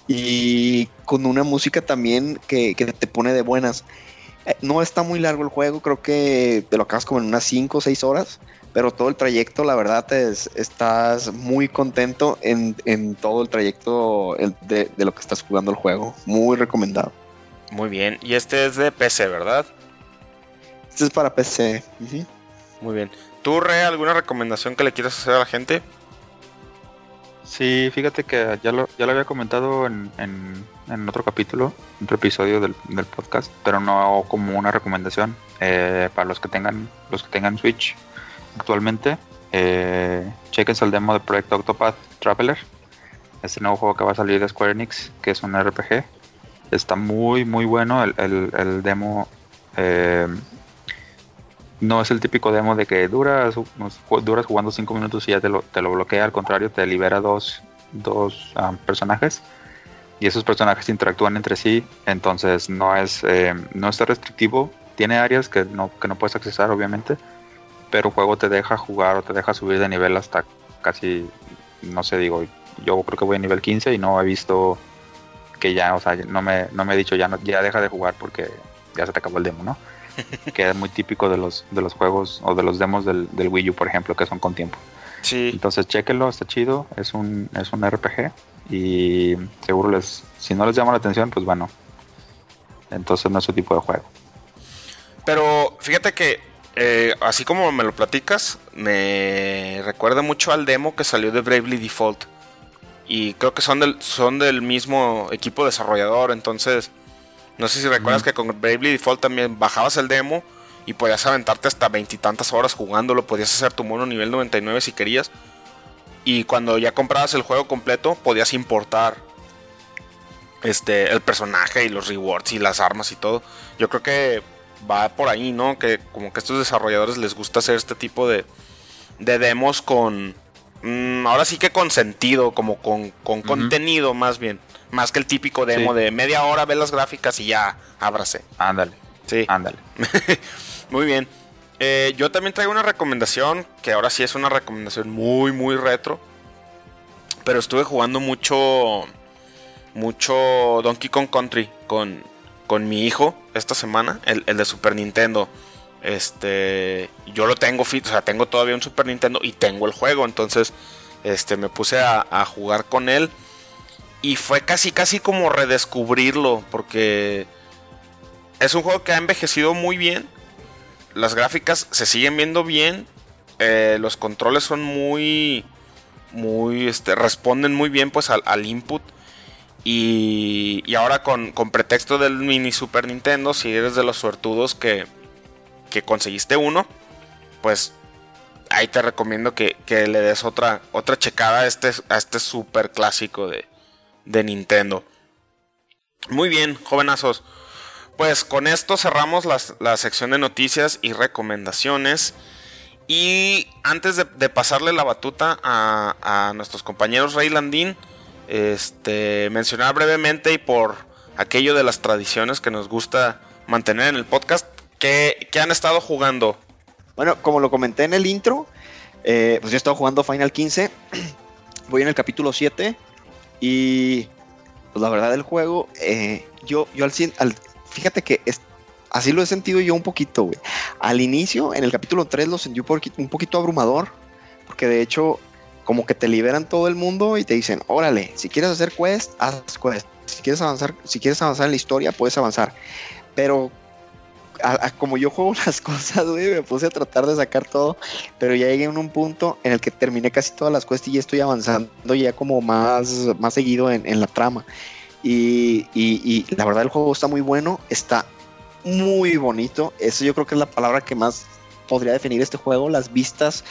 y con una música también que, que te pone de buenas. No está muy largo el juego, creo que te lo acabas como en unas 5 o 6 horas, pero todo el trayecto, la verdad, es, estás muy contento en, en todo el trayecto de, de, lo que estás jugando el juego. Muy recomendado. Muy bien, y este es de PC, ¿verdad? Este es para PC. Muy bien. ¿Tú, Re, alguna recomendación que le quieras hacer a la gente? Sí, fíjate que ya lo, ya lo había comentado en, en, otro capítulo, en otro episodio del, podcast, pero no como una recomendación. Eh, para los que tengan los que tengan Switch actualmente, eh, chequense el demo de Proyecto Octopath Traveler, este nuevo juego que va a salir de Square Enix, que es un RPG. Está muy, muy bueno el, el, demo. Eh, no es el típico demo de que duras, duras jugando 5 minutos y ya te lo, te lo, bloquea, al contrario, te libera dos, dos ah, personajes y esos personajes interactúan entre sí, entonces no es eh, no está restrictivo, tiene áreas que no, que no puedes accesar obviamente, pero el juego te deja jugar o te deja subir de nivel hasta casi, no sé, digo, yo creo que voy a nivel 15 y no he visto que ya, o sea, no me, no me he dicho ya, no, ya deja de jugar porque ya se te acabó el demo, ¿no? Que es muy típico de los, de los juegos o de los demos del, del Wii U, por ejemplo, que son con tiempo. Sí. Entonces, chequenlo, está chido, es un, es un RPG y seguro les, si no les llama la atención, pues bueno, entonces no es su tipo de juego. Pero fíjate que, eh, así como me lo platicas, me recuerda mucho al demo que salió de Bravely Default. Y creo que son del, son del mismo equipo desarrollador, entonces no sé si recuerdas que con Bravely Default también bajabas el demo y podías aventarte hasta veintitantas horas jugándolo. Podías hacer tu mono nivel 99 si querías. Y cuando ya comprabas el juego completo, podías importar este, el personaje y los rewards y las armas y todo. Yo creo que va por ahí, ¿no? Que como que a estos desarrolladores les gusta hacer este tipo de, de demos con... Mm, ahora sí que con sentido, como con, con contenido más bien. Más que el típico demo de media hora, ve las gráficas y ya, ábrase. Ándale. Sí. Ándale. muy bien. Eh, yo también traigo una recomendación, que ahora sí es una recomendación muy, muy retro. Pero estuve jugando mucho, mucho Donkey Kong Country con, con mi hijo esta semana, el, de Super Nintendo. Este, yo lo tengo, o sea, tengo todavía un Super Nintendo y tengo el juego, entonces, este, me puse a, a jugar con él y fue casi, casi como redescubrirlo, porque es un juego que ha envejecido muy bien. Las gráficas se siguen viendo bien. Eh, los controles son muy, muy, este, responden muy bien pues al, input. Y, y ahora con, con, pretexto del mini Super Nintendo, si eres de los suertudos que, que conseguiste uno, pues ahí te recomiendo que, que, le des otra, otra checada a este, a este super clásico de, de Nintendo. Muy bien, jovenazos. Pues con esto cerramos la sección de noticias y recomendaciones. Y antes de, pasarle la batuta a, nuestros compañeros Rey Landín, este, mencionar brevemente y por aquello de las tradiciones que nos gusta mantener en el podcast, que, han estado jugando. Bueno, como lo comenté en el intro, eh, pues yo he estado jugando Final 15. Voy en el capítulo 7. Y pues la verdad del juego, eh, yo, yo al, al fíjate que es, así lo he sentido yo un poquito, güey. Al inicio, en el capítulo 3 lo sentí un poquito, abrumador, porque de hecho como que te liberan todo el mundo y te dicen, órale, si quieres hacer quest, haz quest. Si quieres avanzar, si quieres avanzar en la historia, puedes avanzar. Pero como yo juego las cosas, güey, me puse a tratar de sacar todo, pero ya llegué en un punto en el que terminé casi todas las quests y ya estoy avanzando ya como más, más seguido en, la trama. Y, y, la verdad el juego está muy bueno, está muy bonito. Eso yo creo que es la palabra que más podría definir este juego. Las vistas,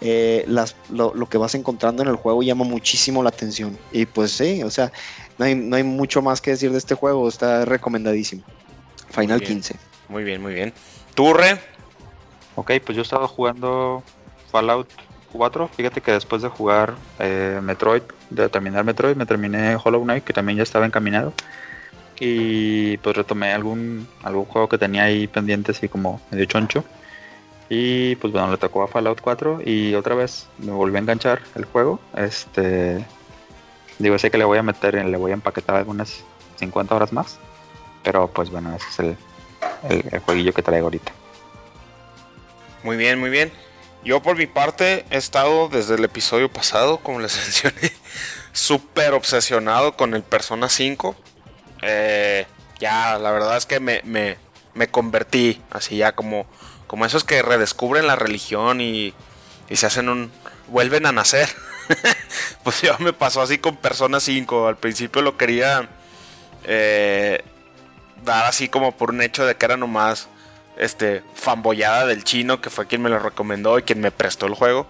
eh, las, lo, que vas encontrando en el juego llama muchísimo la atención. Y pues sí, o sea, no hay, no hay mucho más que decir de este juego, está recomendadísimo. Final 15. Muy bien, muy bien. ¿Turre? Ok, pues yo estaba jugando Fallout 4. Fíjate que después de jugar eh, Metroid, de terminar Metroid, me terminé Hollow Knight, que también ya estaba encaminado. Y pues retomé algún, algún juego que tenía ahí pendiente, así como medio choncho. Y pues bueno, le tocó a Fallout 4 y otra vez me volví a enganchar el juego. Este. Digo, sé que le voy a meter, le voy a empaquetar algunas 50 horas más. Pero pues bueno, ese es el, el, jueguillo que traigo ahorita. Muy bien, muy bien. Yo por mi parte he estado desde el episodio pasado, como les mencioné, súper obsesionado con el Persona 5. Eh, ya, la verdad es que me, me, convertí así ya como, como esos que redescubren la religión y, y se hacen un... vuelven a nacer. pues ya me pasó así con Persona 5. Al principio lo quería eh, dar así como por un hecho de que era nomás este fanboyada del chino que fue quien me lo recomendó y quien me prestó el juego.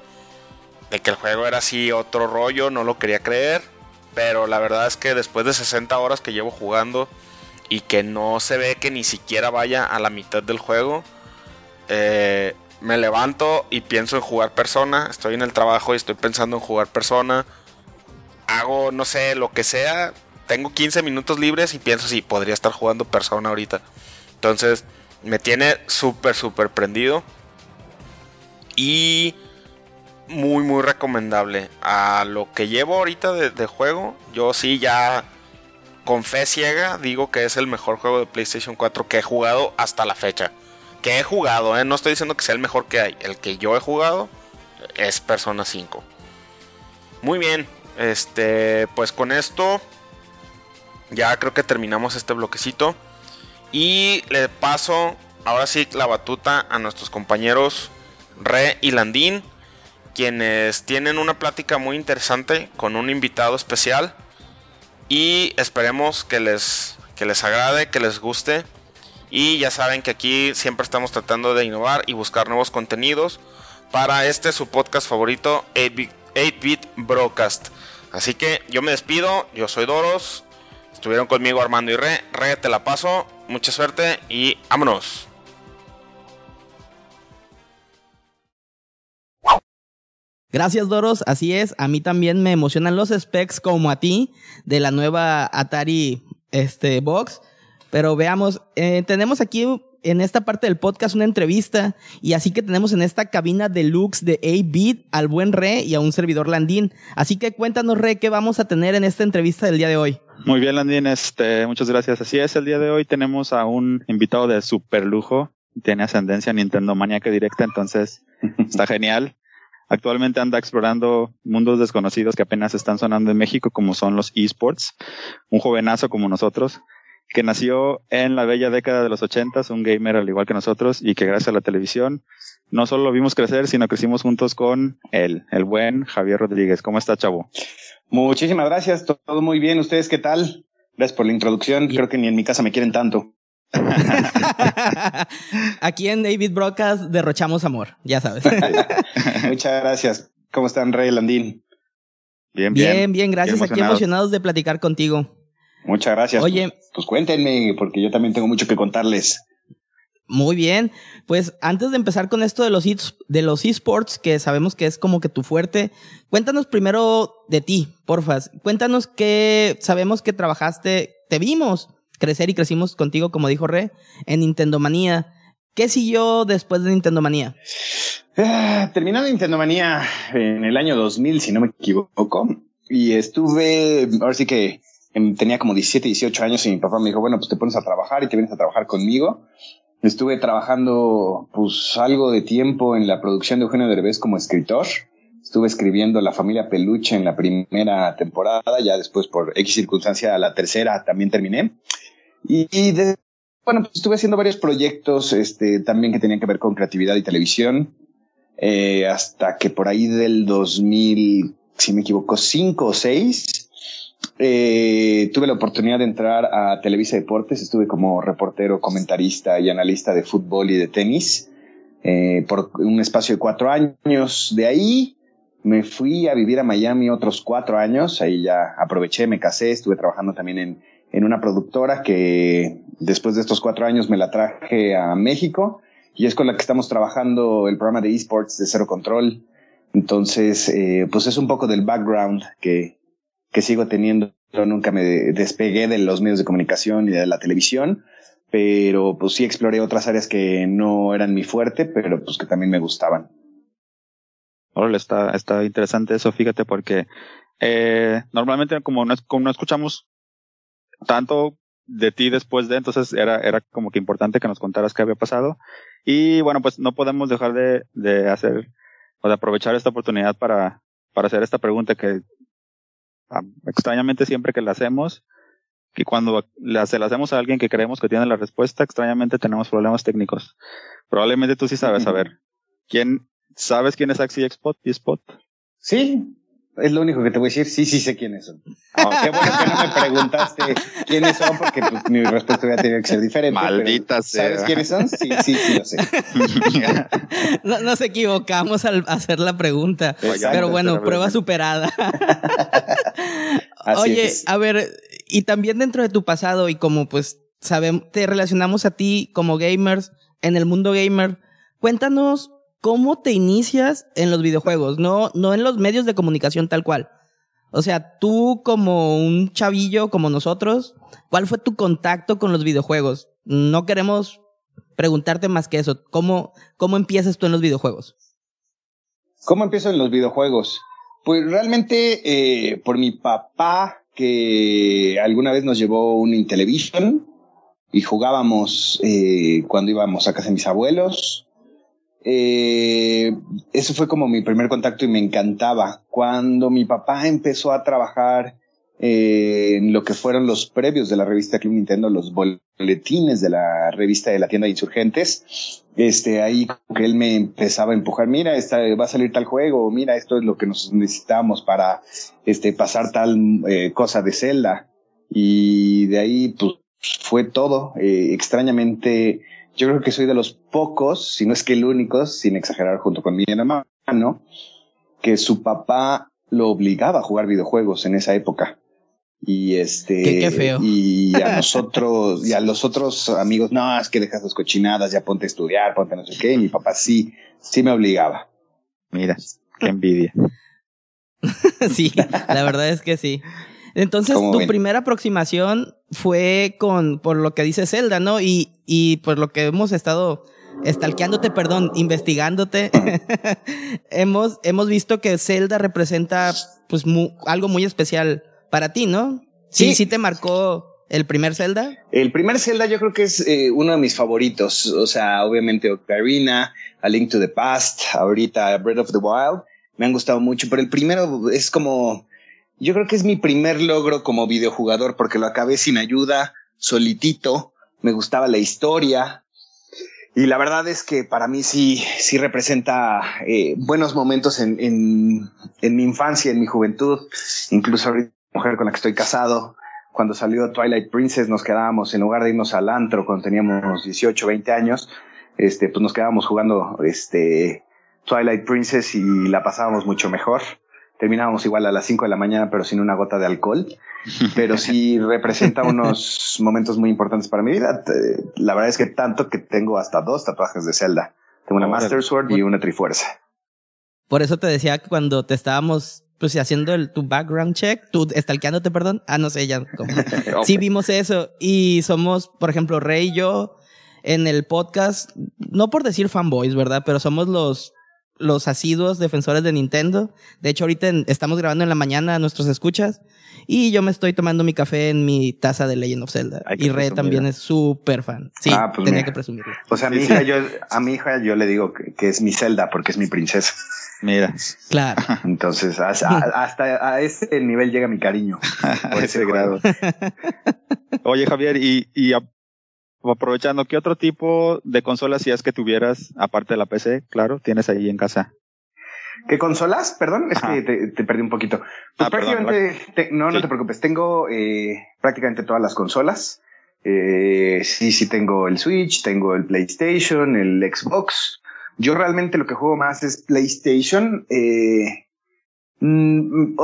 De que el juego era así otro rollo, no lo quería creer. Pero la verdad es que después de 60 horas que llevo jugando y que no se ve que ni siquiera vaya a la mitad del juego, eh, me levanto y pienso en jugar persona. Estoy en el trabajo y estoy pensando en jugar persona. Hago, no sé, lo que sea. Tengo 15 minutos libres y pienso si podría estar jugando persona ahorita. Entonces, me tiene súper, súper prendido. Y muy, muy recomendable. A lo que llevo ahorita de, juego, yo sí ya con fe ciega digo que es el mejor juego de PlayStation 4 que he jugado hasta la fecha que he jugado, ¿eh? no estoy diciendo que sea el mejor que hay, el que yo he jugado es Persona 5. Muy bien, este, pues con esto ya creo que terminamos este bloquecito. Y le paso ahora sí la batuta a nuestros compañeros Re y Landín, quienes tienen una plática muy interesante con un invitado especial. Y esperemos que les que les agrade, que les guste. Y ya saben que aquí siempre estamos tratando de innovar y buscar nuevos contenidos para este su podcast favorito 8-Bit Broadcast. Así que yo me despido, yo soy Doros, estuvieron conmigo Armando y Re, Re te la paso, mucha suerte y vámonos. Gracias Doros, así es, a mí también me emocionan los specs como a ti de la nueva Atari este, Box. Pero veamos, eh, tenemos aquí en esta parte del podcast una entrevista y así que tenemos en esta cabina deluxe de A-Beat al buen Re y a un servidor Landín. Así que cuéntanos Re, ¿qué vamos a tener en esta entrevista del día de hoy? Muy bien Landín, este, muchas gracias. Así es, el día de hoy tenemos a un invitado de super lujo, tiene ascendencia Nintendo maníaca directa, entonces está genial. Actualmente anda explorando mundos desconocidos que apenas están sonando en México, como son los esports. Un jovenazo como nosotros que nació en la bella década de los ochentas, un gamer al igual que nosotros, y que gracias a la televisión no solo lo vimos crecer, sino crecimos juntos con él, el buen Javier Rodríguez. ¿Cómo está, chavo? Muchísimas gracias, todo muy bien. ¿Ustedes qué tal? Gracias por la introducción. Creo que ni en mi casa me quieren tanto. Aquí en David Brocas derrochamos amor, ya sabes. Muchas gracias. ¿Cómo están, Rey Landín? Bien, bien. Bien, bien, gracias. Aquí emocionados de platicar contigo. Muchas gracias. Oye, pues, cuéntenme, porque yo también tengo mucho que contarles. Muy bien, pues antes de empezar con esto de los, de los esports, que sabemos que es como que tu fuerte, cuéntanos primero de ti, porfas. Cuéntanos que sabemos que trabajaste, te vimos crecer y crecimos contigo, como dijo Re, en Nintendo Manía. ¿Qué siguió después de Nintendo Manía? Ah, terminó Nintendo Manía en el año 2000, si no me equivoco, y estuve, ahora sí que tenía como 17, 18 años y mi papá me dijo, bueno, pues te pones a trabajar y te vienes a trabajar conmigo. Estuve trabajando pues algo de tiempo en la producción de Eugenio Derbez como escritor. Estuve escribiendo La familia Peluche en la primera temporada, ya después por X circunstancia la tercera también terminé. Y, bueno, pues estuve haciendo varios proyectos este, también que tenían que ver con creatividad y televisión, eh, hasta que por ahí del 2000, si me equivoco, 5 o 6, eh, tuve la oportunidad de entrar a Televisa Deportes, estuve como reportero, comentarista y analista de fútbol y de tenis eh, por un espacio de cuatro años. De ahí me fui a vivir a Miami otros cuatro años, ahí ya aproveché, me casé, estuve trabajando también en, en una productora que después de estos cuatro años me la traje a México y es con la que estamos trabajando el programa de esports de Cero Control. Entonces, eh, pues es un poco del background que, que sigo teniendo. Yo nunca me despegué de los medios de comunicación y de la televisión, pero pues sí exploré otras áreas que no eran mi fuerte, pero pues que también me gustaban. Órale, está, está interesante eso, fíjate, porque eh, normalmente como no, como no escuchamos tanto de ti después de, entonces era, era como que importante que nos contaras qué había pasado. Y bueno, pues no podemos dejar de, de hacer o de aprovechar esta oportunidad para, para hacer esta pregunta que extrañamente siempre que la hacemos, que cuando la, se la hacemos a alguien que creemos que tiene la respuesta, extrañamente tenemos problemas técnicos. Probablemente tú sí sabes, a ver, ¿quién, sabes quién es Axie Spot y Spot? Sí, es lo único que te voy a decir. Sí, sí sé quiénes son. Oh, qué bueno que no me preguntaste quiénes son, porque pues, mi respuesta hubiera tenido que ser diferente. Maldita sea. ¿Sabes quiénes son? Sí, sí, sí, lo sé. no, nos equivocamos al hacer la pregunta. pero bueno, prueba superada. Oye, a ver, y también dentro de tu pasado y como pues sabemos, te relacionamos a ti como gamers en el mundo gamer, cuéntanos cómo te inicias en los videojuegos, no, no en los medios de comunicación tal cual. O sea, tú como un chavillo como nosotros, ¿cuál fue tu contacto con los videojuegos? No queremos preguntarte más que eso. ¿Cómo, cómo empiezas tú en los videojuegos? ¿Cómo empiezo en los videojuegos? Pues realmente eh, por mi papá, que alguna vez nos llevó un Intellivision y jugábamos eh, cuando íbamos a casa de mis abuelos eh, eso fue como mi primer contacto y me encantaba. Cuando mi papá empezó a trabajar eh, en lo que fueron los previos de la revista Club Nintendo, los boletines de la revista de la tienda de insurgentes, este, ahí que él me empezaba a empujar, mira, va a salir tal juego, mira, esto es lo que nos necesitamos para este, pasar tal eh, cosa de Zelda. Y de ahí, pues, fue todo. Extrañamente, yo creo que soy de los pocos, si no es que el único, sin exagerar junto con mi hermano, que su papá lo obligaba a jugar videojuegos en esa época. Y este. Qué, feo. Y a nosotros, y a los otros amigos, no, es que dejas las cochinadas, ya ponte a estudiar, ponte no sé qué. Y mi papá sí, sí me obligaba. Mira, qué envidia. sí, la verdad es que sí. Entonces, tu primera aproximación fue con, por lo que dice Zelda, ¿no? Y, y por lo que hemos estado estalqueándote, perdón, investigándote, hemos, hemos visto que Zelda representa, pues, algo muy especial para ti, ¿no? Sí, sí, te marcó el primer Zelda. El primer Zelda yo creo que es eh, uno de mis favoritos. O sea, obviamente Ocarina, A Link to the Past, ahorita Breath of the Wild. Me han gustado mucho, pero el primero es como yo creo que es mi primer logro como videojugador porque lo acabé sin ayuda, solitito, me gustaba la historia. Y la verdad es que para mí sí, sí representa eh, buenos momentos en, en, en, mi infancia, en mi juventud, incluso ahorita mujer con la que estoy casado. Cuando salió Twilight Princess nos quedábamos, en lugar de irnos al antro cuando teníamos 18, 20 años, este, pues nos quedábamos jugando este, Twilight Princess y la pasábamos mucho mejor terminábamos igual a las 5 de la mañana, pero sin una gota de alcohol. Pero sí representa unos momentos muy importantes para mi vida. La verdad es que tanto que tengo hasta dos tatuajes de Zelda. Tengo una Master Sword y una Trifuerza. Por eso te decía que cuando te estábamos pues haciendo el, tu background check, tu stalkeándote, perdón. Ah, no sé, ya. Sí vimos eso. Y somos, por ejemplo, Rey y yo en el podcast, no por decir fanboys, ¿verdad? Pero somos los los asiduos defensores de Nintendo. De hecho, ahorita estamos grabando en la mañana a nuestros escuchas y yo me estoy tomando mi café en mi taza de Legend of Zelda. Y Re también es súper fan. Sí, ah, pues tenía que presumirlo. O sea, a mi hija yo, a mi hija yo le digo que, es mi Zelda porque es mi princesa. Mira. Claro. Entonces, hasta, a ese nivel llega mi cariño. Por ese grado. Oye, Javier, y, y aprovechando, ¿qué otro tipo de consolas si es que tuvieras, aparte de la PC, claro, tienes ahí en casa? ¿Qué consolas? Perdón, es que te, perdí un poquito. Pues ah, prácticamente, no, no te preocupes, tengo eh, prácticamente todas las consolas. Eh, sí, sí tengo el Switch, tengo el PlayStation, el Xbox. Yo realmente lo que juego más es PlayStation. Eh, mm,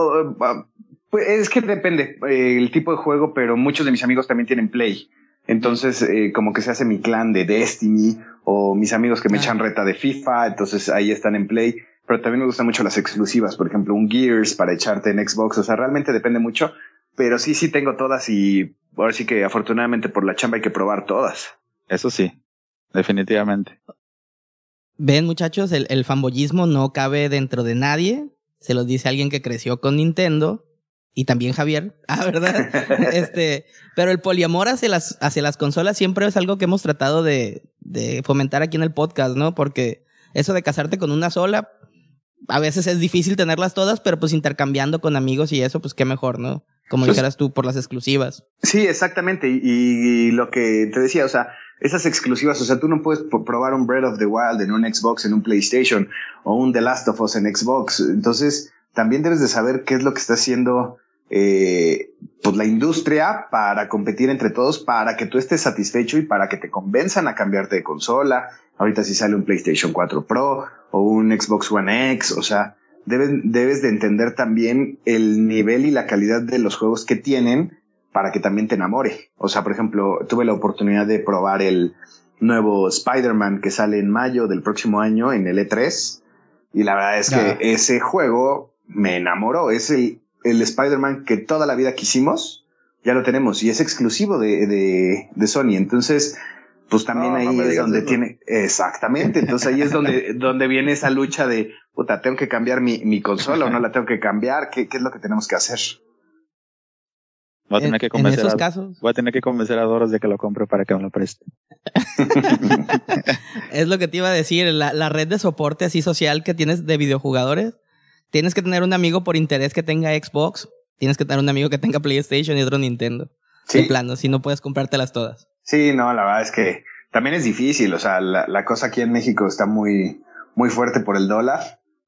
pues es que depende el tipo de juego, pero muchos de mis amigos también tienen Play. Entonces, eh, como que se hace mi clan de Destiny o mis amigos que me echan reta de FIFA, entonces ahí están en Play. Pero también me gustan mucho las exclusivas, por ejemplo, un Gears para echarte en Xbox. O sea, realmente depende mucho, pero sí, sí tengo todas y ahora sí que afortunadamente por la chamba hay que probar todas. Eso sí, definitivamente. Ven, muchachos, el, el fanboyismo no cabe dentro de nadie. Se los dice alguien que creció con Nintendo y también Javier, ah, ¿verdad? este, pero el poliamor hacia las, hacia las consolas siempre es algo que hemos tratado de, de fomentar aquí en el podcast, ¿no? Porque eso de casarte con una sola, a veces es difícil tenerlas todas, pero pues intercambiando con amigos y eso, pues qué mejor, ¿no? Como Pues- dijeras tú, por las exclusivas. Sí, exactamente. Y, y lo que te decía, o sea, esas exclusivas, o sea, tú no puedes probar un Breath of the Wild en un Xbox, en un PlayStation, o un The Last of Us en Xbox. Entonces, también debes de saber qué es lo que está haciendo eh, pues la industria para competir entre todos, para que tú estés satisfecho y para que te convenzan a cambiarte de consola. Ahorita si sale un PlayStation 4 Pro o un Xbox One X, o sea, debes, debes de entender también el nivel y la calidad de los juegos que tienen para que también te enamore. O sea, por ejemplo, tuve la oportunidad de probar el nuevo Spider-Man que sale en mayo del próximo año en el E3 y la verdad es que ese juego me enamoró. Es el, el Spider-Man que toda la vida quisimos, ya lo tenemos y es exclusivo de, de, de Sony. Entonces, pues también No, ahí es donde eso. tiene, exactamente. Entonces ahí es donde, donde viene esa lucha de, puta, tengo que cambiar mi, mi consola o no la tengo que cambiar. ¿Qué, qué es lo que tenemos que hacer? Voy a En, tener que en convencer esos a, casos, voy a tener que convencer a Doros de que lo compre para que me lo preste. es lo que te iba a decir, la, la red de soporte así social que tienes de videojugadores, tienes que tener un amigo por interés que tenga Xbox, tienes que tener un amigo que tenga PlayStation y otro Nintendo. De Sí, plano, si no puedes comprártelas todas. sí, no, la verdad es que también es difícil. O sea, la, la cosa aquí en México está muy, muy fuerte por el dólar.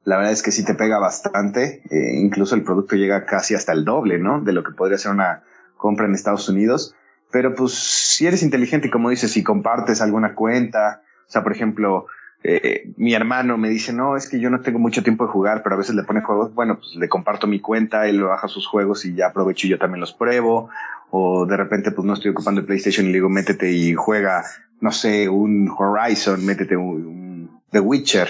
La verdad es que sí te pega bastante. Eh, incluso el producto llega casi hasta el doble, ¿no? De lo que podría ser una compra en Estados Unidos. Pero pues si eres inteligente y como dices, si compartes alguna cuenta, o sea, por ejemplo, eh, mi hermano me dice, no, es que yo no tengo mucho tiempo de jugar, pero a veces le pone juegos, bueno, pues le comparto mi cuenta, él baja sus juegos y ya aprovecho y yo también los pruebo. O de repente, pues no estoy ocupando el PlayStation y le digo, métete y juega, no sé, un Horizon, métete un The Witcher.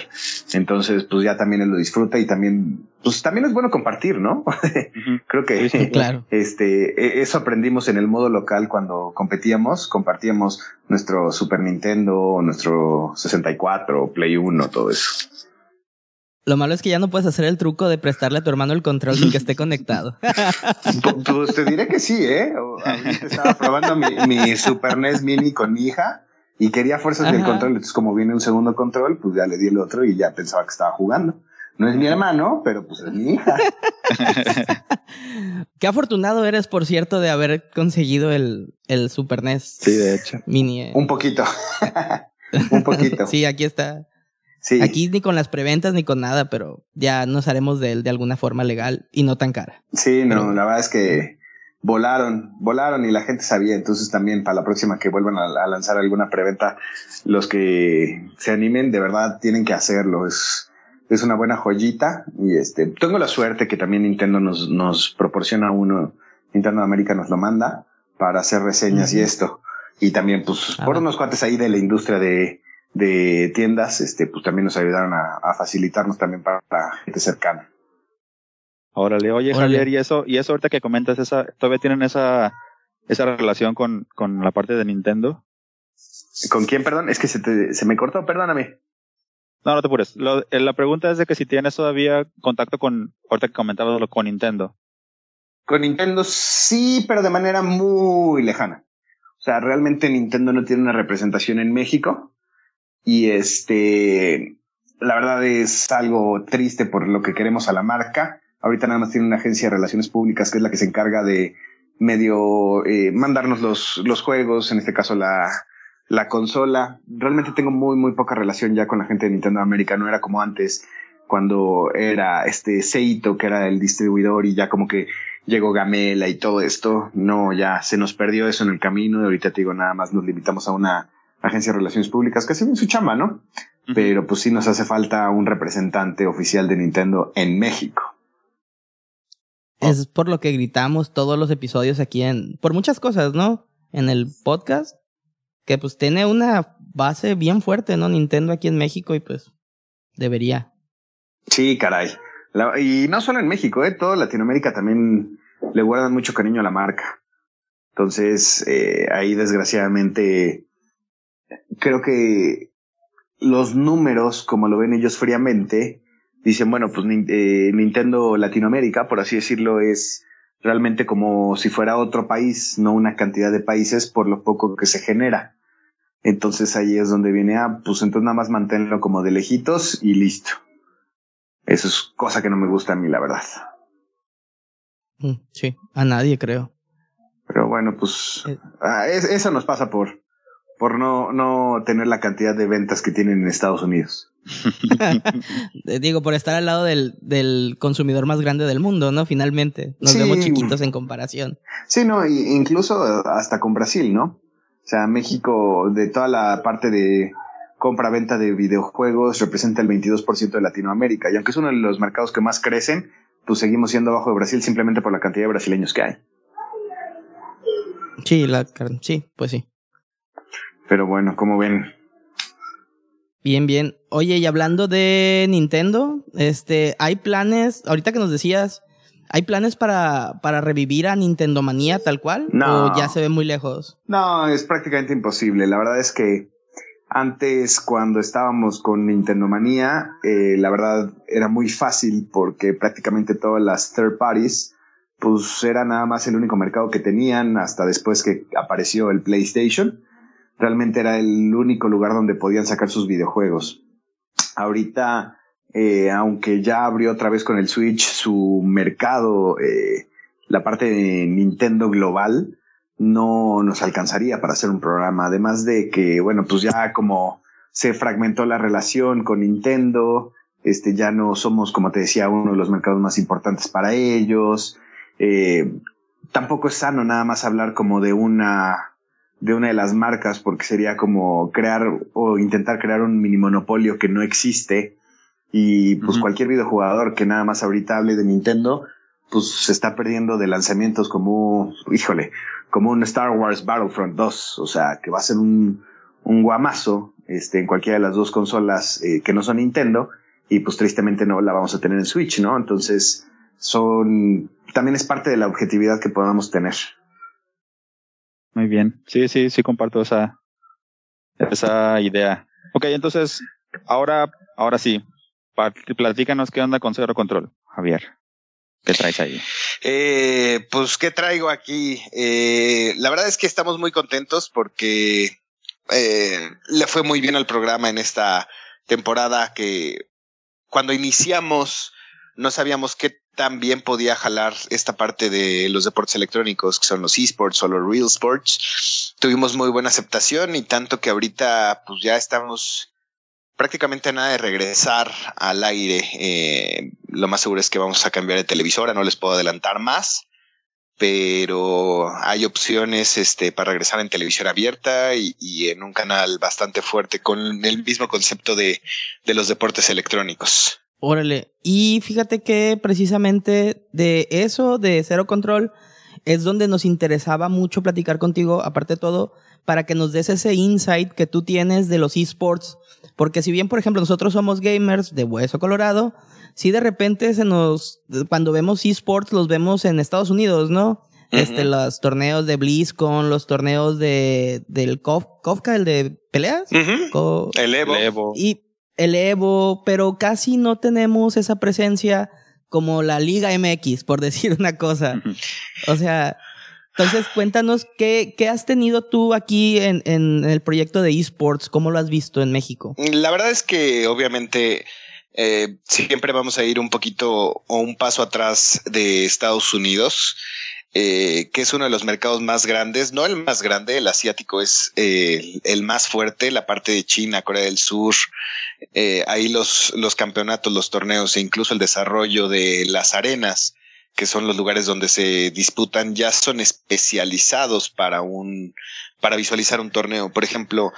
Entonces, pues ya también él lo disfruta y también, pues también es bueno compartir, ¿no? Creo que Sí, Claro. este, e- eso aprendimos en el modo local cuando competíamos, compartíamos nuestro Super Nintendo, nuestro 64, Play 1, todo eso. Lo malo es que ya no puedes hacer el truco de prestarle a tu hermano el control sin que esté conectado. Pu- Pues te diré que sí, ¿eh? Ahorita estaba probando mi, mi Super NES Mini con mi hija y quería fuerzas del control. Entonces, como viene un segundo control, pues ya le di el otro y ya pensaba que estaba jugando. No es mi hermano, pero pues es mi hija. Qué afortunado eres, por cierto, de haber conseguido el, el Super NES Sí, de hecho. Mini. eh. Un poquito. un poquito. sí, aquí está. Sí. Aquí ni con las preventas ni con nada, pero ya nos haremos de él de alguna forma legal y no tan cara. Sí, no, Pero- la verdad es que volaron, volaron y la gente sabía. Entonces también para la próxima que vuelvan a, a lanzar alguna preventa, los que se animen de verdad tienen que hacerlo. Es, es una buena joyita y este, tengo la suerte que también Nintendo nos, nos proporciona uno, Nintendo América nos lo manda para hacer reseñas y esto. Y también pues por unos cuantes ahí de la industria de, de tiendas, este, pues también nos ayudaron a, a facilitarnos también para la gente cercana. Órale, oye Órale. Javier, y eso, y eso ahorita que comentas, esa, todavía tienen esa, esa relación con, con la parte de Nintendo. ¿Con quién, perdón? Es que se, te- se me cortó, perdóname. No, no te apures. Lo- eh, la pregunta es de que si tienes todavía contacto con, ahorita que comentabas lo con Nintendo. Con Nintendo sí, pero de manera muy lejana. O sea, realmente Nintendo no tiene una representación en México. Y este, la verdad es algo triste por lo que queremos a la marca. Ahorita nada más tiene una agencia de relaciones públicas que es la que se encarga de medio eh, mandarnos los, los juegos, en este caso la, la consola. Realmente tengo muy, muy poca relación ya con la gente de Nintendo América. No era como antes, cuando era este Seito, que era el distribuidor, y ya como que llegó Gamela y todo esto. No, ya se nos perdió eso en el camino. Y ahorita te digo, nada más nos limitamos a una agencia de relaciones públicas que hace bien su chamba, ¿no? Pero pues sí nos hace falta un representante oficial de Nintendo en México. Es por lo que gritamos todos los episodios aquí en... Por muchas cosas, ¿no? En el podcast. Que pues tiene una base bien fuerte, ¿no? Nintendo aquí en México y pues debería. Sí, caray. La- y no solo en México, ¿eh? Toda Latinoamérica también le guardan mucho cariño a la marca. Entonces, eh, ahí desgraciadamente, creo que los números, como lo ven ellos fríamente, dicen, bueno, pues eh, Nintendo Latinoamérica, por así decirlo, es realmente como si fuera otro país, no una cantidad de países por lo poco que se genera. Entonces ahí es donde viene, ah, pues entonces nada más manténlo como de lejitos y listo. Eso es cosa que no me gusta a mí, la verdad. Mm, Sí, a nadie creo. Pero bueno, pues Eh. ah, es- eso nos pasa por, por no, no tener la cantidad de ventas que tienen en Estados Unidos. Eh, Digo, por estar al lado del, del consumidor más grande del mundo, ¿no? Finalmente. Nos Sí. vemos chiquitos en comparación. Sí, no, incluso hasta con Brasil, ¿no? O sea, México, de toda la parte de compra-venta de videojuegos, representa el 22% de Latinoamérica. Y aunque es uno de los mercados que más crecen, pues seguimos siendo abajo de Brasil simplemente por la cantidad de brasileños que hay. Sí, la, sí, pues sí. Pero bueno, como ven, Bien, bien. Oye, y hablando de Nintendo, este, hay planes, ahorita que nos decías, ¿hay planes para, para revivir a Nintendo Manía tal cual? No. ¿O ya se ve muy lejos? No, es prácticamente imposible. La verdad es que antes, cuando estábamos con Nintendo Manía, eh, la verdad era muy fácil porque prácticamente todas las third parties, pues era nada más el único mercado que tenían hasta después que apareció el PlayStation. Realmente era el único lugar donde podían sacar sus videojuegos. Ahorita, eh, aunque ya abrió otra vez con el Switch su mercado, eh, la parte de Nintendo global, no nos alcanzaría para hacer un programa. Además de que, bueno, pues ya como se fragmentó la relación con Nintendo, este, ya no somos, como te decía, uno de los mercados más importantes para ellos. Eh, tampoco es sano nada más hablar como de una, de una de las marcas, porque sería como crear o intentar crear un mini monopolio que no existe. Y pues cualquier videojugador que nada más ahorita hable de Nintendo, pues se está perdiendo de lanzamientos como, híjole, como un Star Wars Battlefront 2, o sea, que va a ser un, un guamazo este, en cualquiera de las dos consolas eh, que no son Nintendo, y pues tristemente no la vamos a tener en Switch, ¿no? Entonces, son, también es parte de la objetividad que podamos tener. Muy bien. Sí, sí, sí comparto esa, esa idea. Ok, entonces, ahora, ahora sí, platícanos qué onda con Cero Control, Javier. ¿Qué traes ahí? Eh, pues, ¿qué traigo aquí? Eh, la verdad es que estamos muy contentos porque eh, le fue muy bien al programa en esta temporada que cuando iniciamos no sabíamos qué tan bien podía jalar esta parte de los deportes electrónicos, que son los esports o los real sports. Tuvimos muy buena aceptación y tanto que ahorita pues ya estamos prácticamente a nada de regresar al aire. Eh, lo más seguro es que vamos a cambiar de televisora, no les puedo adelantar más, pero hay opciones este, para regresar en televisión abierta y, y en un canal bastante fuerte con el mismo concepto de, de los deportes electrónicos. Órale. Y fíjate que precisamente de eso, de Cero Control, es donde nos interesaba mucho platicar contigo, aparte de todo, para que nos des ese insight que tú tienes de los esports. Porque si bien, por ejemplo, nosotros somos gamers de Hueso Colorado, si de repente se nos, cuando vemos esports, los vemos en Estados Unidos, ¿no? Este, Ujú. los torneos de BlizzCon, los torneos de, del Kof- Kofka, el de peleas. Co- El Evo. El Evo. y el Evo, pero casi no tenemos esa presencia como la Liga MX, por decir una cosa. O sea, entonces cuéntanos qué, qué has tenido tú aquí en, en el proyecto de esports, cómo lo has visto en México. La verdad es que obviamente eh, siempre vamos a ir un poquito o un paso atrás de Estados Unidos, eh, que es uno de los mercados más grandes, no el más grande, el asiático es eh, el más fuerte, la parte de China, Corea del Sur, eh, ahí los, los campeonatos, los torneos e incluso el desarrollo de las arenas, que son los lugares donde se disputan, ya son especializados para un, para visualizar un torneo. Por ejemplo,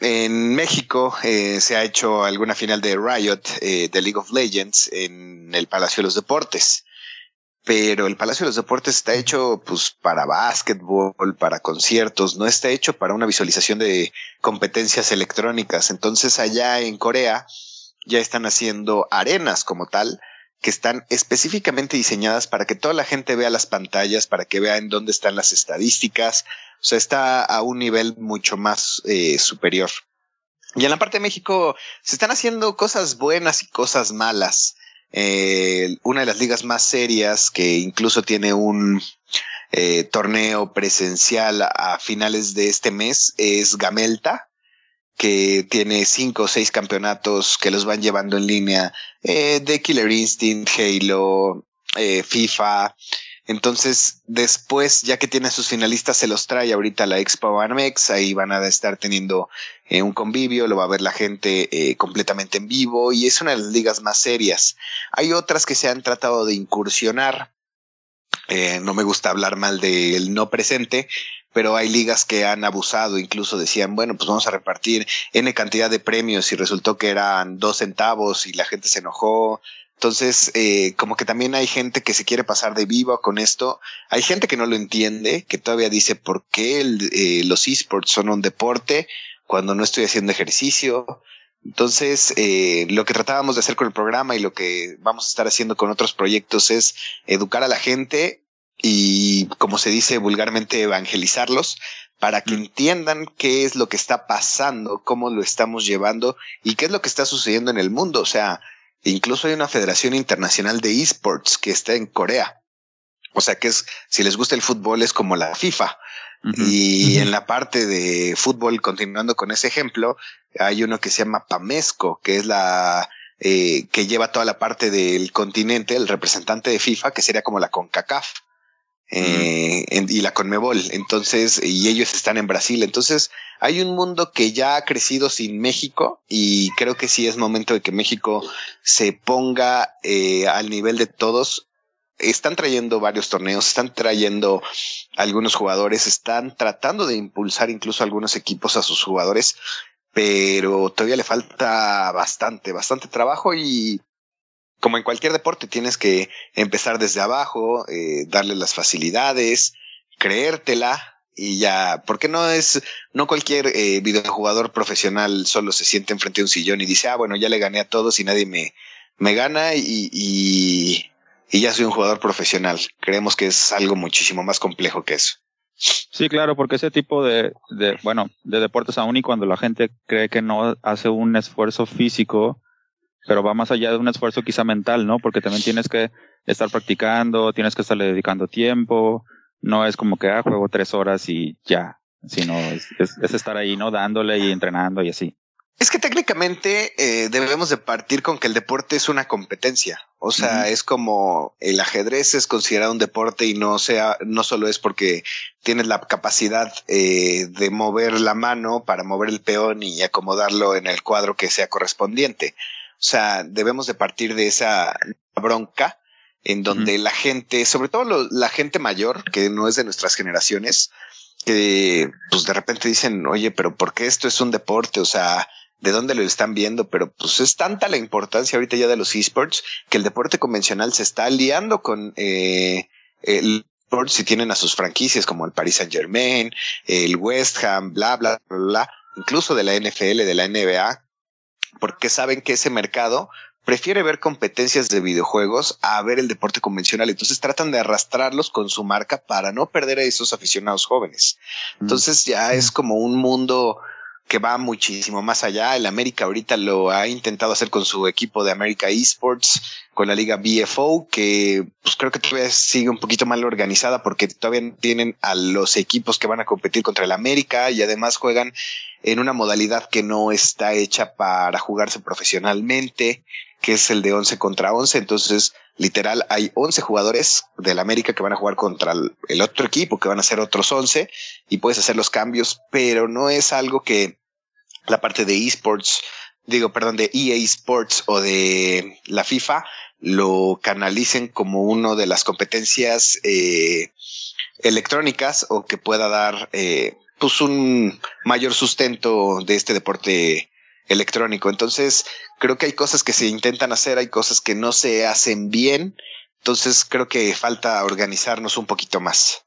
en México eh, se ha hecho alguna final de Riot de League of Legends en el Palacio de los Deportes. Pero el Palacio de los Deportes está hecho pues para básquetbol, para conciertos, no está hecho para una visualización de competencias electrónicas. Entonces allá en Corea ya están haciendo arenas como tal que están específicamente diseñadas para que toda la gente vea las pantallas, para que vea en dónde están las estadísticas. O sea, está a un nivel mucho más eh, superior. Y en la parte de México se están haciendo cosas buenas y cosas malas. Eh, una de las ligas más serias que incluso tiene un eh, torneo presencial a finales de este mes es Gamelta, que tiene cinco o seis campeonatos que los van llevando en línea eh, de Killer Instinct, Halo, eh, FIFA. Entonces, después, ya que tiene a sus finalistas, se los trae ahorita la Expo Amex. Ahí van a estar teniendo eh, un convivio, lo va a ver la gente eh, completamente en vivo y es una de las ligas más serias. Hay otras que se han tratado de incursionar. Eh, no me gusta hablar mal del no presente, pero hay ligas que han abusado, incluso decían, bueno, pues vamos a repartir N cantidad de premios y resultó que eran dos centavos y la gente se enojó. Entonces, eh, como que también hay gente que se quiere pasar de vivo con esto. Hay gente que no lo entiende, que todavía dice por qué el, eh, los esports son un deporte cuando no estoy haciendo ejercicio. Entonces, eh, lo que tratábamos de hacer con el programa y lo que vamos a estar haciendo con otros proyectos es educar a la gente y, como se dice vulgarmente, evangelizarlos para que entiendan qué es lo que está pasando, cómo lo estamos llevando y qué es lo que está sucediendo en el mundo. O sea, incluso hay una federación internacional de esports que está en Corea. O sea que es, si les gusta el fútbol, es como la FIFA. Y en la parte de fútbol, continuando con ese ejemplo, hay uno que se llama PAMESCO, que es la eh, que lleva toda la parte del continente, el representante de FIFA, que sería como la CONCACAF. Eh, en- y la Conmebol. Entonces, y ellos están en Brasil. Entonces, hay un mundo que ya ha crecido sin México y creo que sí es momento de que México se ponga eh, al nivel de todos. Están trayendo varios torneos, están trayendo algunos jugadores, están tratando de impulsar incluso algunos equipos a sus jugadores, pero todavía le falta bastante, bastante trabajo y como en cualquier deporte tienes que empezar desde abajo, eh, darle las facilidades, creértela y ya, porque no es, no cualquier eh, videojugador profesional solo se siente enfrente de un sillón y dice, ah, bueno, ya le gané a todos y nadie me, me gana y, y, y ya soy un jugador profesional. Creemos que es algo muchísimo más complejo que eso. Sí, claro, porque ese tipo de, de, bueno, de deportes aún y cuando la gente cree que no hace un esfuerzo físico, pero va más allá de un esfuerzo quizá mental, ¿no? Porque también tienes que estar practicando, tienes que estarle dedicando tiempo, no es como que, ah, juego tres horas y ya, sino es, es, es estar ahí, ¿no? Dándole y entrenando y así. Es que técnicamente eh, debemos de partir con que el deporte es una competencia. O sea, es como el ajedrez es considerado un deporte y no sea, no solo es porque tienes la capacidad eh, de mover la mano para mover el peón y acomodarlo en el cuadro que sea correspondiente. O sea, debemos de partir de esa bronca en donde la gente, sobre todo lo- la gente mayor, que no es de nuestras generaciones, que pues de repente dicen, oye, pero ¿por qué esto es un deporte? O sea, ¿de dónde lo están viendo? Pero pues es tanta la importancia ahorita ya de los esports que el deporte convencional se está aliando con eh, el esports si tienen a sus franquicias como el Paris Saint Germain, el West Ham, bla, bla, bla, bla, incluso de la NFL, de la NBA, porque saben que ese mercado prefiere ver competencias de videojuegos a ver el deporte convencional. Entonces tratan de arrastrarlos con su marca para no perder a esos aficionados jóvenes. Entonces ya es como un mundo que va muchísimo más allá. El América ahorita lo ha intentado hacer con su equipo de América Esports, con la liga BFO, que pues creo que todavía sigue un poquito mal organizada porque todavía tienen a los equipos que van a competir contra el América y además juegan en una modalidad que no está hecha para jugarse profesionalmente, que es el de 11 contra 11. Entonces, literal, hay 11 jugadores del América que van a jugar contra el- otro equipo, que van a ser otros 11, y puedes hacer los cambios, pero no es algo que la parte de esports, digo, perdón, de EA Sports o de la FIFA lo canalicen como uno de las competencias eh, electrónicas o que pueda dar eh, pues un mayor sustento de este deporte electrónico. Entonces, creo que hay cosas que se intentan hacer, hay cosas que no se hacen bien. Entonces, creo que falta organizarnos un poquito más.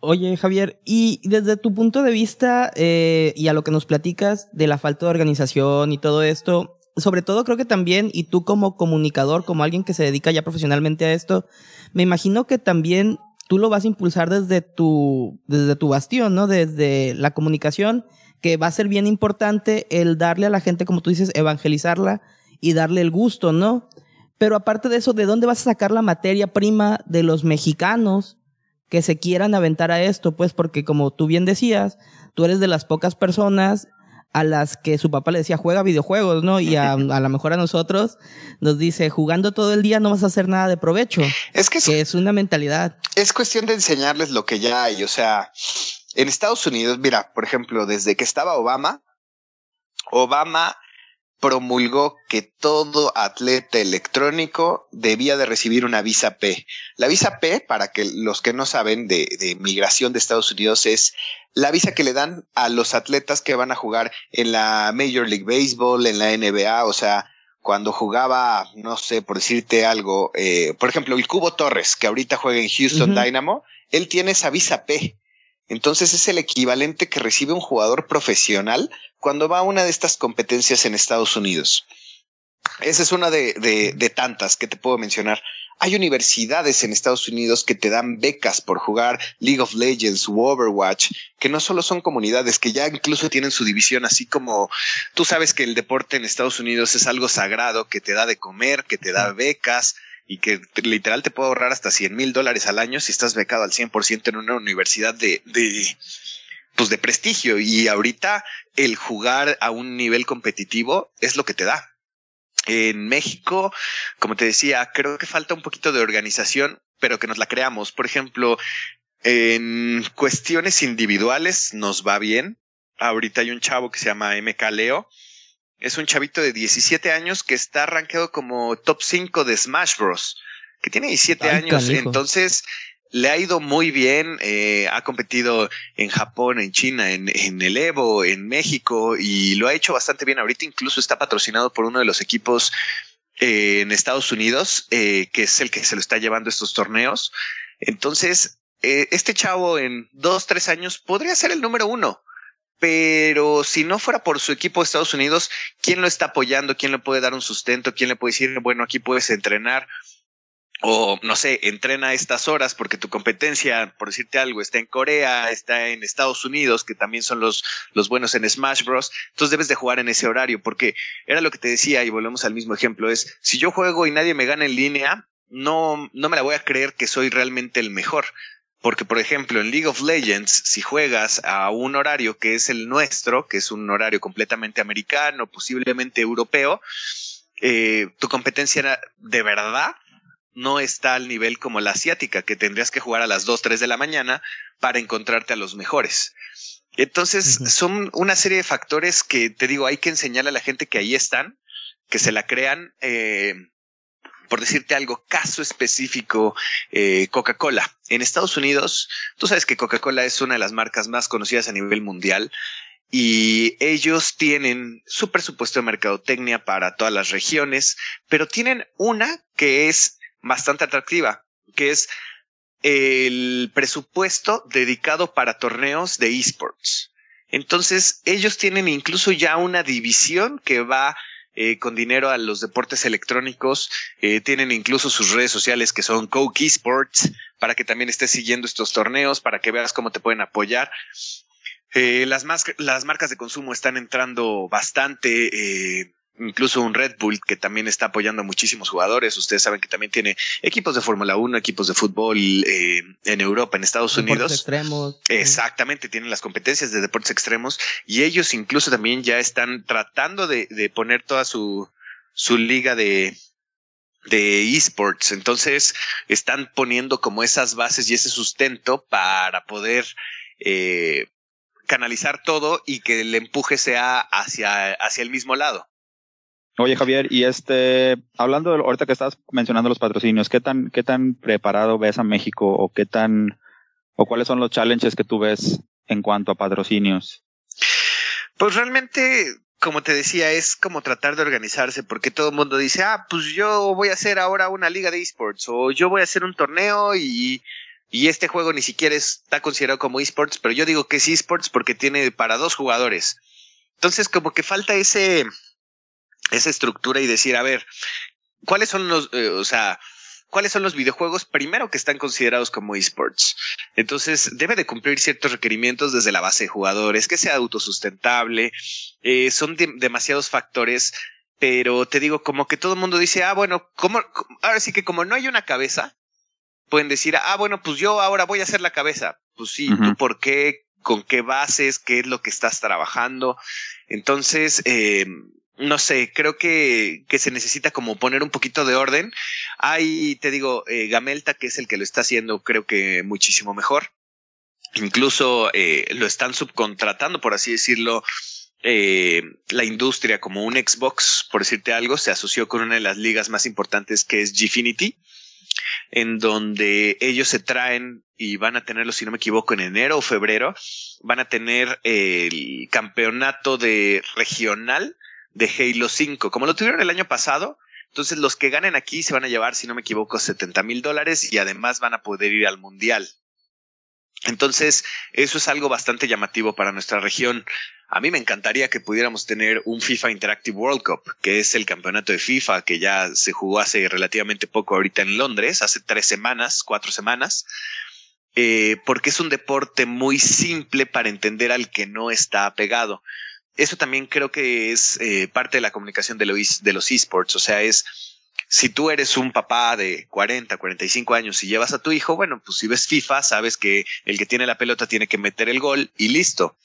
Oye, Javier, y desde tu punto de vista eh, y a lo que nos platicas de la falta de organización y todo esto, sobre todo creo que también, y tú como comunicador, como alguien que se dedica ya profesionalmente a esto, me imagino que también tú lo vas a impulsar desde tu, desde tu bastión, ¿no? Desde la comunicación, que va a ser bien importante el darle a la gente, como tú dices, evangelizarla y darle el gusto, ¿no? Pero aparte de eso, ¿de dónde vas a sacar la materia prima de los mexicanos que se quieran aventar a esto? Pues porque como tú bien decías, tú eres de las pocas personas a las que su papá le decía juega videojuegos, ¿no? Y a, lo mejor a nosotros nos dice jugando todo el día no vas a hacer nada de provecho. Es que es, una mentalidad. Es cuestión de enseñarles lo que ya hay. O sea, en Estados Unidos, mira, por ejemplo, desde que estaba Obama, Obama promulgó que todo atleta electrónico debía de recibir una visa P. La visa P, para que los que no saben de, de, migración de Estados Unidos, es la visa que le dan a los atletas que van a jugar en la Major League Baseball, en la NBA, o sea, cuando jugaba, no sé, por decirte algo, eh, por ejemplo, el Cubo Torres, que ahorita juega en Houston Dynamo, él tiene esa visa P. Entonces es el equivalente que recibe un jugador profesional cuando va a una de estas competencias en Estados Unidos. Esa es una de, tantas que te puedo mencionar. Hay universidades en Estados Unidos que te dan becas por jugar League of Legends o Overwatch, que no solo son comunidades, que ya incluso tienen su división, así como tú sabes que el deporte en Estados Unidos es algo sagrado, que te da de comer, que te da becas, y que literal te puede ahorrar hasta 100 mil dólares al año si estás becado al 100% en una universidad de, de, pues de prestigio. Y ahorita el jugar a un nivel competitivo es lo que te da. En México, como te decía, creo que falta un poquito de organización, pero que nos la creamos. Por ejemplo, en cuestiones individuales nos va bien. Ahorita hay un chavo que se llama MK Leo, es un chavito de 17 años que está arranqueado como top 5 de Smash Bros. Que tiene 17 años. Entonces le ha ido muy bien. Eh, ha competido en Japón, en China, en, en, el Evo, en México y lo ha hecho bastante bien. Ahorita incluso está patrocinado por uno de los equipos eh, en Estados Unidos, eh, que es el que se lo está llevando estos torneos. Entonces, este chavo en dos, tres años podría ser el número uno pero si no fuera por su equipo de Estados Unidos, ¿quién lo está apoyando? ¿Quién le puede dar un sustento? ¿Quién le puede decir, bueno, aquí puedes entrenar? O no sé, entrena estas horas porque tu competencia, por decirte algo, está en Corea, está en Estados Unidos, que también son los, los buenos en Smash Bros. Entonces debes de jugar en ese horario, porque era lo que te decía, y volvemos al mismo ejemplo, es si yo juego y nadie me gana en línea, no, no me la voy a creer que soy realmente el mejor. Porque, por ejemplo, en League of Legends, si juegas a un horario que es el nuestro, que es un horario completamente americano, posiblemente europeo, eh, tu competencia de verdad no está al nivel como la asiática, que tendrías que jugar a las 2, 3 de la mañana para encontrarte a los mejores. Entonces, son una serie de factores que te digo, hay que enseñarle a la gente que ahí están, que se la crean, eh, por decirte algo, caso específico, eh, Coca-Cola. En Estados Unidos, tú sabes que Coca-Cola es una de las marcas más conocidas a nivel mundial y ellos tienen su presupuesto de mercadotecnia para todas las regiones, pero tienen una que es bastante atractiva, que es el presupuesto dedicado para torneos de esports. Entonces, ellos tienen incluso ya una división que va eh, con dinero a los deportes electrónicos. Eh, tienen incluso sus redes sociales que son Coke Esports para que también estés siguiendo estos torneos, para que veas cómo te pueden apoyar. Eh, las, las marcas de consumo están entrando bastante incluso un Red Bull que también está apoyando a muchísimos jugadores. Ustedes saben que también tiene equipos de Fórmula 1, equipos de fútbol eh, en Europa, en Estados deportes Unidos. extremos. Exactamente, tienen las competencias de deportes extremos y ellos incluso también ya están tratando de, de poner toda su, su liga de, de esports. Entonces están poniendo como esas bases y ese sustento para poder eh, canalizar todo y que el empuje sea hacia, hacia el mismo lado. Oye, Javier, y este, hablando de, ahorita que estás mencionando los patrocinios, ¿qué tan, qué tan preparado ves a México o qué tan, o cuáles son los challenges que tú ves en cuanto a patrocinios? Pues realmente, como te decía, es como tratar de organizarse, porque todo el mundo dice, ah, pues yo voy a hacer ahora una liga de esports, o yo voy a hacer un torneo y, y este juego ni siquiera está considerado como esports, pero yo digo que es esports porque tiene para dos jugadores. Entonces, como que falta ese, esa estructura y decir, a ver, ¿cuáles son los, eh, o sea, cuáles son los videojuegos primero que están considerados como esports. Entonces, debe de cumplir ciertos requerimientos desde la base de jugadores, que sea autosustentable. Eh, son demasiados factores pero te digo, como que todo el mundo dice, ah, bueno, como, ahora sí que como no hay una cabeza, pueden decir, ah, bueno, pues yo ahora voy a hacer la cabeza. Pues sí, ¿tú por qué? ¿Con qué bases? ¿Qué es lo que estás trabajando? Entonces, eh, no sé, creo que, que se necesita como poner un poquito de orden. Hay, te digo, eh, Gamelta, que es el que lo está haciendo, creo que muchísimo mejor. Incluso eh, lo están subcontratando, por así decirlo, eh, la industria como un Xbox, por decirte algo, se asoció con una de las ligas más importantes que es Gfinity, en donde ellos se traen y van a tenerlo, si no me equivoco, en enero o febrero, van a tener el campeonato de regional de Halo 5, como lo tuvieron el año pasado. Entonces los que ganen aquí se van a llevar, si no me equivoco, 70 mil dólares y además van a poder ir al mundial. Entonces, eso es algo bastante llamativo para nuestra región. A mí me encantaría que pudiéramos tener un FIFA Interactive World Cup, que es el campeonato de FIFA que ya se jugó hace relativamente poco ahorita en Londres, hace tres semanas, cuatro semanas, eh, porque es un deporte muy simple para entender al que no está apegado. Eso también creo que es eh, parte de la comunicación de los, de los esports, o sea, es si tú eres un papá de 40, 45 años y llevas a tu hijo, bueno, pues si ves FIFA, sabes que el que tiene la pelota tiene que meter el gol y listo.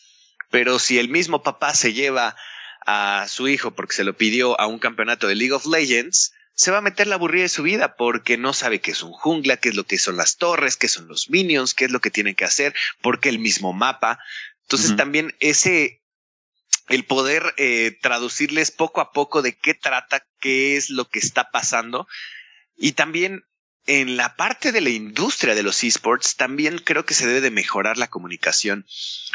Pero si el mismo papá se lleva a su hijo porque se lo pidió a un campeonato de League of Legends, se va a meter la aburrida de su vida porque no sabe qué es un jungla, qué es lo que son las torres, qué son los minions, qué es lo que tienen que hacer, porque el mismo mapa. Entonces también ese, el poder eh, traducirles poco a poco de qué trata, qué es lo que está pasando. Y también en la parte de la industria de los esports, también creo que se debe de mejorar la comunicación.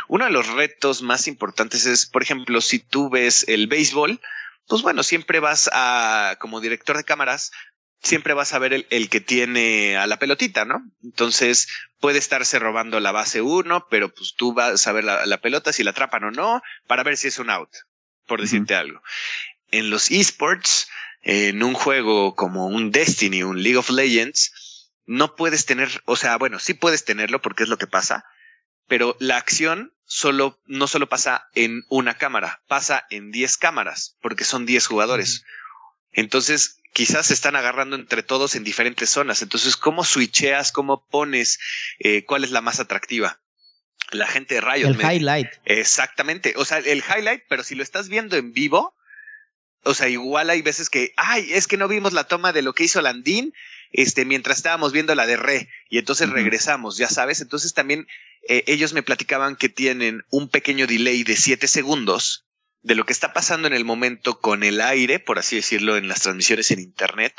Uno de los retos más importantes es, por ejemplo, si tú ves el béisbol, pues bueno, siempre vas a, como director de cámaras, siempre vas a ver el, el, que tiene a la pelotita, ¿no? Entonces puede estarse robando la base uno, pero pues tú vas a ver la, la, pelota si la atrapan o no, para ver si es un out, por decirte algo. En los esports, en un juego como un Destiny, un League of Legends, no puedes tener, o sea, bueno, sí puedes tenerlo porque es lo que pasa, pero la acción solo, no solo pasa en una cámara, pasa en 10 cámaras, porque son 10 jugadores. Entonces, quizás se están agarrando entre todos en diferentes zonas. Entonces, ¿cómo switcheas? ¿Cómo pones? Eh, ¿Cuál es la más atractiva? La gente de Riot. El highlight. Exactamente. O sea, el highlight, pero si lo estás viendo en vivo, o sea, igual hay veces que, ay, es que no vimos la toma de lo que hizo Landín, este, mientras estábamos viendo la de Re, y entonces regresamos, ya sabes. Entonces también eh, ellos me platicaban que tienen un pequeño delay de siete segundos de lo que está pasando en el momento con el aire, por así decirlo, en las transmisiones en Internet,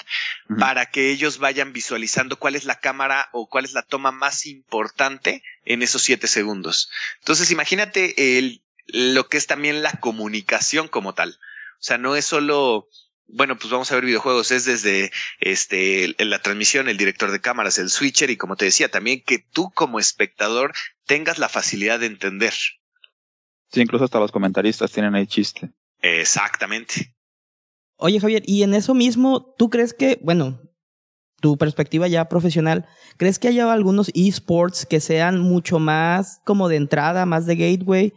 para que ellos vayan visualizando cuál es la cámara o cuál es la toma más importante en esos siete segundos. Entonces, imagínate el, lo que es también la comunicación como tal. O sea, no es solo bueno, pues vamos a ver videojuegos, es desde este la transmisión, el director de cámaras, el switcher y como te decía, también que tú como espectador tengas la facilidad de entender. Sí, incluso hasta los comentaristas tienen ahí chiste. Exactamente. Oye, Javier, y en eso mismo, ¿tú crees que, bueno, tu perspectiva ya profesional, ¿crees que haya algunos esports que sean mucho más como de entrada, más de gateway?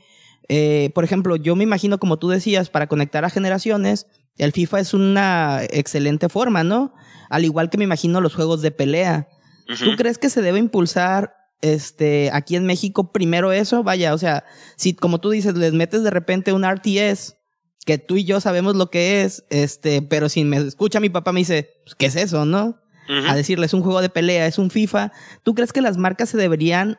Eh, por ejemplo, yo me imagino, como tú decías, para conectar a generaciones, el FIFA es una excelente forma, ¿no? Al igual que me imagino los juegos de pelea. ¿Tú crees que se debe impulsar este, aquí en México primero eso? Vaya, o sea, si como tú dices, les metes de repente un RTS, que tú y yo sabemos lo que es, este, pero si me escucha mi papá me dice, pues, ¿qué es eso, no? A decirle, es un juego de pelea, es un FIFA. ¿Tú crees que las marcas se deberían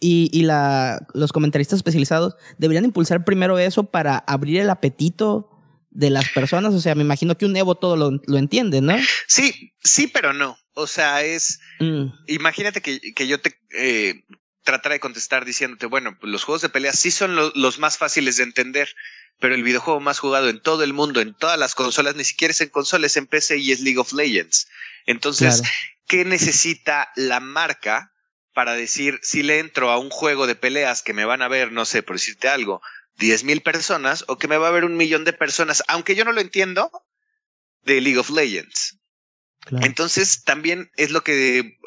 y, y la, los comentaristas especializados deberían impulsar primero eso para abrir el apetito de las personas? O sea, me imagino que un Evo todo lo, lo entiende, ¿no? Sí, sí, pero no. O sea, es. Mm. Imagínate que, que, yo te eh, tratara de contestar diciéndote, bueno, los juegos de pelea sí son los más fáciles de entender, pero el videojuego más jugado en todo el mundo, en todas las consolas, ni siquiera es en consolas, en PC y es League of Legends. Entonces, ¿qué necesita la marca para decir si le entro a un juego de peleas que me van a ver, no sé, por decirte algo, diez mil personas o que me va a ver un millón de personas, aunque yo no lo entiendo, de League of Legends? Entonces, también es lo que eh,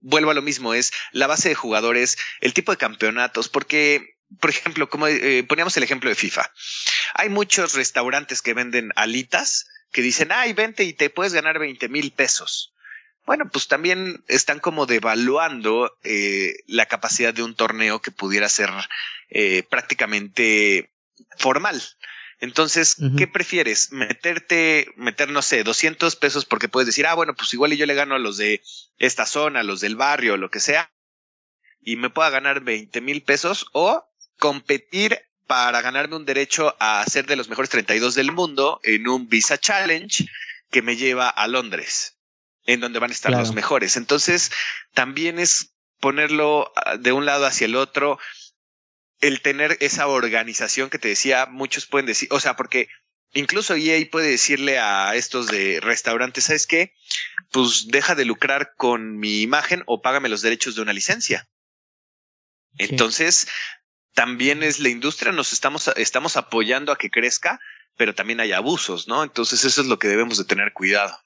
vuelvo a lo mismo, es la base de jugadores, el tipo de campeonatos, porque, por ejemplo, como eh, poníamos el ejemplo de FIFA, hay muchos restaurantes que venden alitas que dicen, ay, vente y te puedes ganar 20 mil pesos. Bueno, pues también están como devaluando eh, la capacidad de un torneo que pudiera ser prácticamente formal. Entonces, ¿qué prefieres? Meterte, meter, no sé, 200 pesos porque puedes decir, ah, bueno, pues igual y yo le gano a los de esta zona, a los del barrio, lo que sea, y me pueda ganar 20 mil pesos o competir para ganarme un derecho a ser de los mejores 32 del mundo en un Visa Challenge que me lleva a Londres, en donde van a estar los mejores. Entonces, también es ponerlo ah, de un lado hacia el otro el tener esa organización que te decía, muchos pueden decir, o sea, porque incluso EA puede decirle a estos de restaurantes, ¿sabes qué? Pues deja de lucrar con mi imagen o págame los derechos de una licencia. Entonces, también es la industria, nos estamos, estamos apoyando a que crezca, pero también hay abusos, ¿no? Entonces eso es lo que debemos de tener cuidado.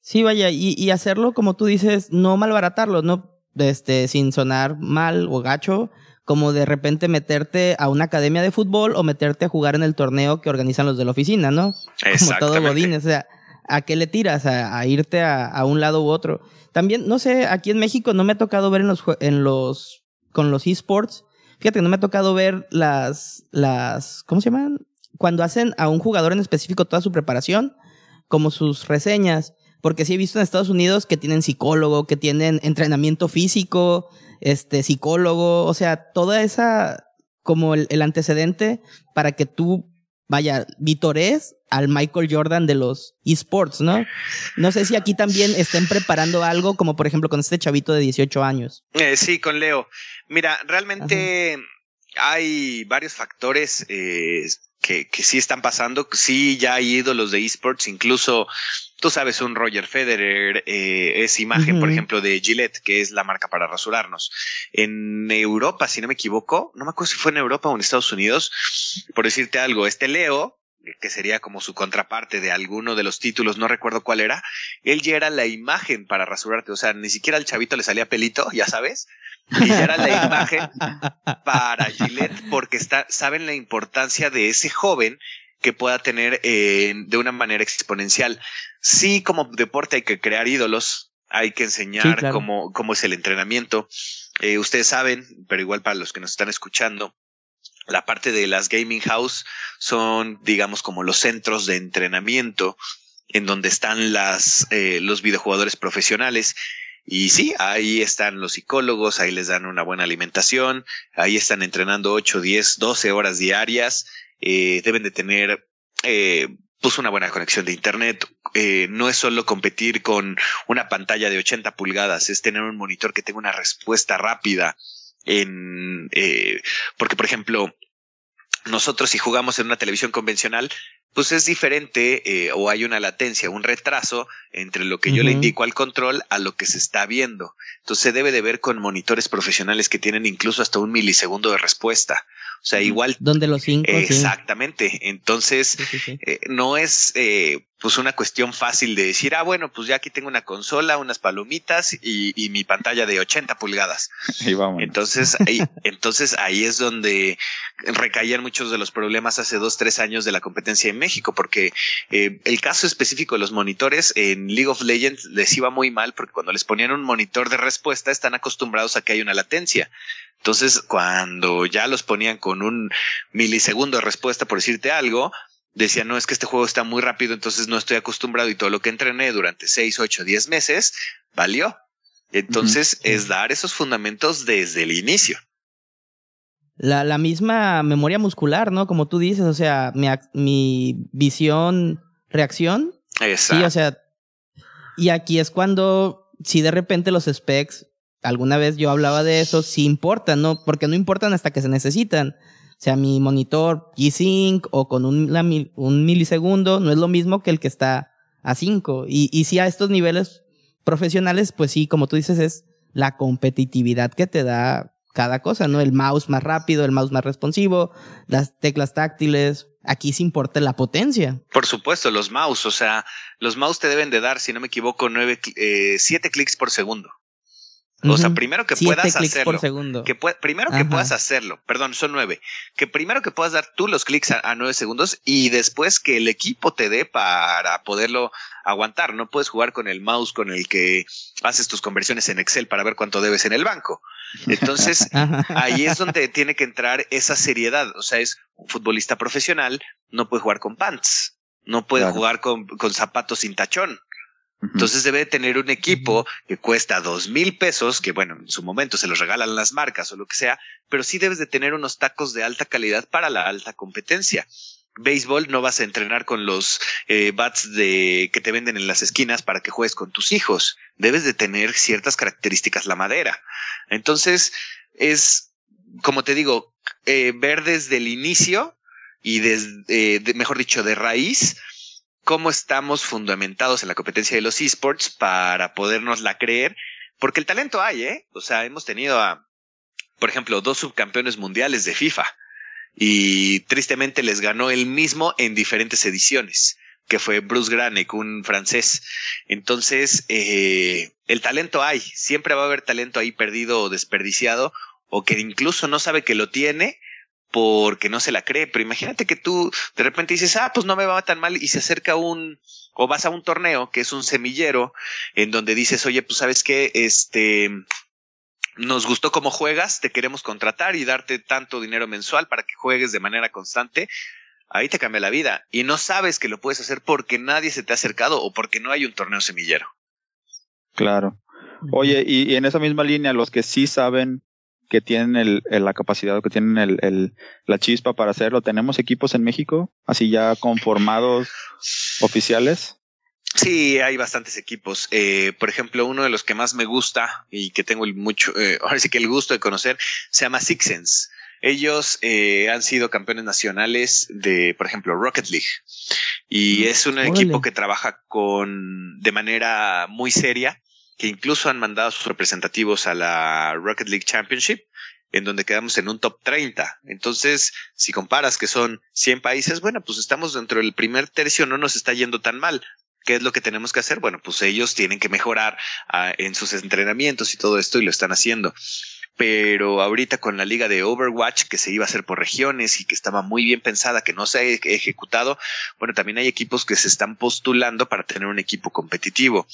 Sí, vaya, y, y hacerlo, como tú dices, no malbaratarlo, no este, sin sonar mal o gacho, como de repente meterte a una academia de fútbol o meterte a jugar en el torneo que organizan los de la oficina, ¿no? Como todo Godín, o sea, ¿a qué le tiras? ¿A, irte a, un lado u otro? También, no sé, aquí en México no me ha tocado ver en los, en los, con los esports, fíjate, no me ha tocado ver las, las, ¿cómo se llaman? Cuando hacen a un jugador en específico toda su preparación, como sus reseñas, porque sí he visto en Estados Unidos que tienen psicólogo, que tienen entrenamiento físico, este, psicólogo, o sea, toda esa, como el, antecedente para que tú, vaya, vitores al Michael Jordan de los esports, ¿no? No sé si aquí también estén preparando algo, como por ejemplo con este chavito de 18 años. Eh, sí, con Leo. Mira, realmente hay varios factores eh, que, que sí están pasando. Sí, ya hay ídolos de esports, incluso tú sabes, un Roger Federer, eh, es imagen, por ejemplo, de Gillette, que es la marca para rasurarnos. En Europa, si no me equivoco, no me acuerdo si fue en Europa o en Estados Unidos, por decirte algo, este Leo, que sería como su contraparte de alguno de los títulos, no recuerdo cuál era, él ya era la imagen para rasurarte, o sea, ni siquiera al chavito le salía pelito, ya sabes, y ya era la imagen para Gillette porque está, saben la importancia de ese joven que pueda tener eh, de una manera exponencial. Sí, como deporte hay que crear ídolos, hay que enseñar cómo, cómo es el entrenamiento. Eh, ustedes saben, pero igual para los que nos están escuchando, la parte de las gaming house son, digamos, como los centros de entrenamiento en donde están las, eh, los videojugadores profesionales. Y sí, ahí están los psicólogos, ahí les dan una buena alimentación, ahí están entrenando 8, 10, 12 horas diarias eh, deben de tener eh, pues una buena conexión de internet. Eh, no es solo competir con una pantalla de 80 pulgadas, es tener un monitor que tenga una respuesta rápida en, eh, porque por ejemplo, nosotros si jugamos en una televisión convencional, pues es diferente eh, o hay una latencia, un retraso entre lo que yo le indico al control a lo que se está viendo. Entonces se debe de ver con monitores profesionales que tienen incluso hasta un milisegundo de respuesta. O sea, igual. Donde los cinco. Exactamente. Entonces, eh, no es eh, pues una cuestión fácil de decir, ah, bueno, pues ya aquí tengo una consola, unas palomitas y, y mi pantalla de 80 pulgadas. Y vamos. Entonces, ahí, entonces ahí es donde recaían muchos de los problemas hace dos, tres años de la competencia en México, porque eh, el caso específico de los monitores en League of Legends les iba muy mal porque cuando les ponían un monitor de respuesta están acostumbrados a que hay una latencia. Entonces, cuando ya los ponían con un milisegundo de respuesta, por decirte algo, decían, no, es que este juego está muy rápido, entonces no estoy acostumbrado y todo lo que entrené durante seis, ocho, diez meses valió. Entonces, es dar esos fundamentos desde el inicio. La, la misma memoria muscular, ¿no? Como tú dices, o sea, mi, mi visión, reacción. Exacto. Sí, o sea, y aquí es cuando, si de repente los specs alguna vez yo hablaba de eso, sí importan, ¿no? Porque no importan hasta que se necesitan. O sea, mi monitor G-Sync o con un, un milisegundo no es lo mismo que el que está a 5. Y, y sí a estos niveles profesionales, pues sí, como tú dices, es la competitividad que te da cada cosa, ¿no? El mouse más rápido, el mouse más responsivo, las teclas táctiles. Aquí sí importa la potencia. Por supuesto, los mouse, o sea, los mouse te deben de dar, si no me equivoco, nueve, eh, siete clics por segundo. O sea, primero que Siete puedas clics hacerlo. por segundo. Que pue- primero que puedas hacerlo, perdón, son nueve. Que primero que puedas dar tú los clics a, a nueve segundos y después que el equipo te dé para poderlo aguantar. No puedes jugar con el mouse con el que haces tus conversiones en Excel para ver cuánto debes en el banco. Entonces, ahí es donde tiene que entrar esa seriedad. O sea, es un futbolista profesional, no puede jugar con pants, no puede Claro. jugar con, con zapatos sin tachón. Entonces debe de tener un equipo que cuesta dos mil pesos, que bueno, en su momento se los regalan las marcas o lo que sea, pero sí debes de tener unos tacos de alta calidad para la alta competencia. Béisbol no vas a entrenar con los eh, bats de que te venden en las esquinas para que juegues con tus hijos. Debes de tener ciertas características la madera. Entonces es, como te digo, eh, ver desde el inicio y desde, de- mejor dicho, de raíz, cómo estamos fundamentados en la competencia de los esports para podernos la creer, porque el talento hay, ¿eh? O sea, hemos tenido a, por ejemplo, dos subcampeones mundiales de FIFA y tristemente les ganó el mismo en diferentes ediciones, que fue Bruce Granek, un francés. Entonces, eh, el talento hay, siempre va a haber talento ahí perdido o desperdiciado, o que incluso no sabe que lo tiene porque no se la cree. Pero imagínate que tú de repente dices, ah, pues no me va tan mal y se acerca un, o vas a un torneo que es un semillero en donde dices, oye, pues sabes qué, este, nos gustó cómo juegas, te queremos contratar y darte tanto dinero mensual para que juegues de manera constante. Ahí te cambia la vida y no sabes que lo puedes hacer porque nadie se te ha acercado o porque no hay un torneo semillero. Claro. Oye, y, y en esa misma línea, los que sí saben que tienen el, el- la capacidad o que tienen el, el- la chispa para hacerlo, ¿tenemos equipos en México? Así ya conformados oficiales. Sí, hay bastantes equipos. Eh, por ejemplo, uno de los que más me gusta y que tengo el mucho, eh, ahora sí que el gusto de conocer, se llama Sixens. Ellos eh, han sido campeones nacionales de, por ejemplo, Rocket League. Y es un Órale. equipo que trabaja con de manera muy seria, que incluso han mandado a sus representativos a la Rocket League Championship, en donde quedamos en un top 30. Entonces, si comparas que son 100 países, bueno, pues estamos dentro del primer tercio, no nos está yendo tan mal. ¿Qué es lo que tenemos que hacer? Bueno, pues ellos tienen que mejorar ah, en sus entrenamientos y todo esto y lo están haciendo. Pero ahorita con la liga de Overwatch que se iba a hacer por regiones y que estaba muy bien pensada, que no se ha e- ejecutado, bueno, también hay equipos que se están postulando para tener un equipo competitivo.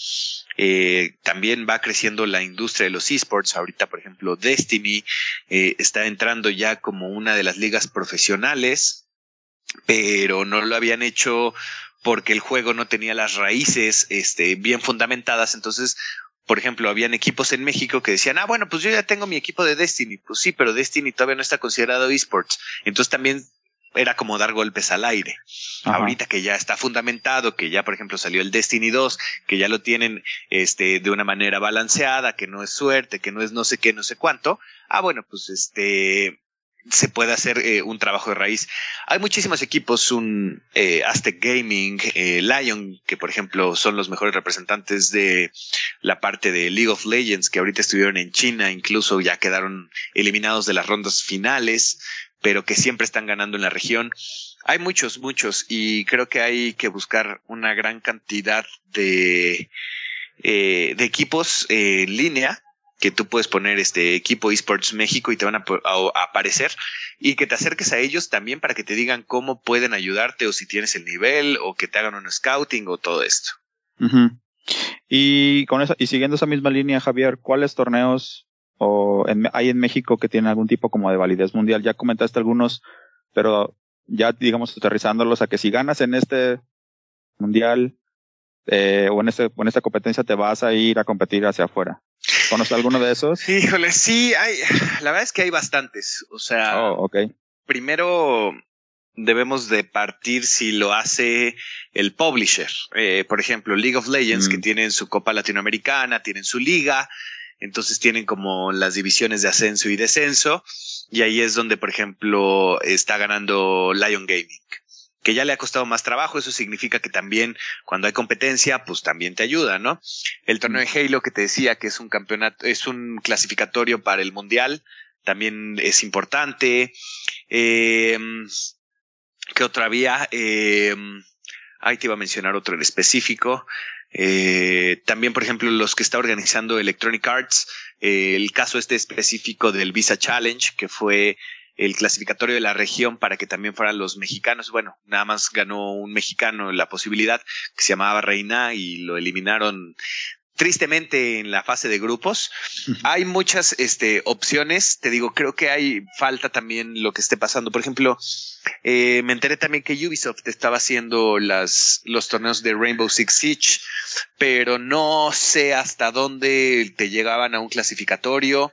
Eh, también va creciendo la industria de los esports. Ahorita, por ejemplo, Destiny eh, está entrando ya como una de las ligas profesionales, pero no lo habían hecho porque el juego no tenía las raíces este, bien fundamentadas. Entonces, por ejemplo, habían equipos en México que decían, ah, bueno, pues yo ya tengo mi equipo de Destiny. Pues sí, pero Destiny todavía no está considerado esports. Entonces también era como dar golpes al aire. Ajá. Ahorita que ya está fundamentado, que ya, por ejemplo, salió el Destiny 2, que ya lo tienen este, de una manera balanceada, que no es suerte, que no es no sé qué, no sé cuánto. Ah, bueno, pues este se puede hacer eh, un trabajo de raíz. Hay muchísimos equipos, un eh, Aztec Gaming, eh, Lion, que por ejemplo son los mejores representantes de la parte de League of Legends, que ahorita estuvieron en China, incluso ya quedaron eliminados de las rondas finales, pero que siempre están ganando en la región. Hay muchos, muchos, y creo que hay que buscar una gran cantidad de, eh, de equipos eh, en línea que tú puedes poner este equipo esports México y te van a, aparecer y que te acerques a ellos también para que te digan cómo pueden ayudarte o si tienes el nivel o que te hagan un scouting o todo esto. Y con eso, y siguiendo esa misma línea, Javier, ¿cuáles torneos o en- hay en México que tienen algún tipo como de validez mundial? Ya comentaste algunos, pero ya digamos aterrizándolos a que si ganas en este mundial eh, o en este o en esta competencia te vas a ir a competir hacia afuera. ¿Conoces alguno de esos? Híjole, sí, hay, la verdad es que hay bastantes. O sea, Oh, primero debemos de partir si lo hace el publisher. Eh, por ejemplo, League of Legends, Mm. que tienen su Copa Latinoamericana, tienen su liga, entonces tienen como las divisiones de ascenso y descenso, y ahí es donde, por ejemplo, está ganando Lion Gaming que ya le ha costado más trabajo, eso significa que también cuando hay competencia, pues también te ayuda, ¿no? El torneo de Halo que te decía que es un campeonato, es un clasificatorio para el mundial, también es importante. Eh, ¿Qué otra vía? Eh, ahí te iba a mencionar otro en específico. Eh, también, por ejemplo, los que está organizando Electronic Arts eh, el caso este específico del Visa Challenge, que fue el clasificatorio de la región para que también fueran los mexicanos. Bueno, nada más ganó un mexicano la posibilidad que se llamaba Reina y lo eliminaron tristemente en la fase de grupos. Hay muchas este, opciones. Te digo, creo que hay falta también lo que esté pasando. Por ejemplo, eh, me enteré también que Ubisoft estaba haciendo las, los torneos de Rainbow Six Siege, pero no sé hasta dónde te llegaban a un clasificatorio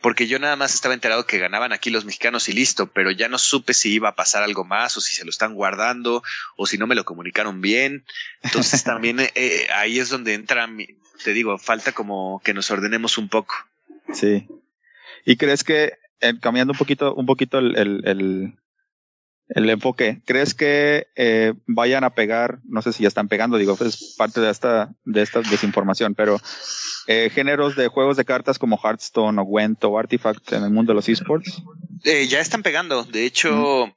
porque yo nada más estaba enterado que ganaban aquí los mexicanos y listo, pero ya no supe si iba a pasar algo más o si se lo están guardando o si no me lo comunicaron bien. Entonces también eh, eh, ahí es donde entra, mi, te digo, falta como que nos ordenemos un poco. Sí. ¿Y crees que, eh, cambiando un poquito, un poquito el, el, el, el enfoque, crees que eh, vayan a pegar, no sé si ya están pegando, digo, es parte de esta, de esta desinformación, pero eh, géneros de juegos de cartas como Hearthstone o Gwent o Artifact en el mundo de los esports? Eh, ya están pegando. De hecho,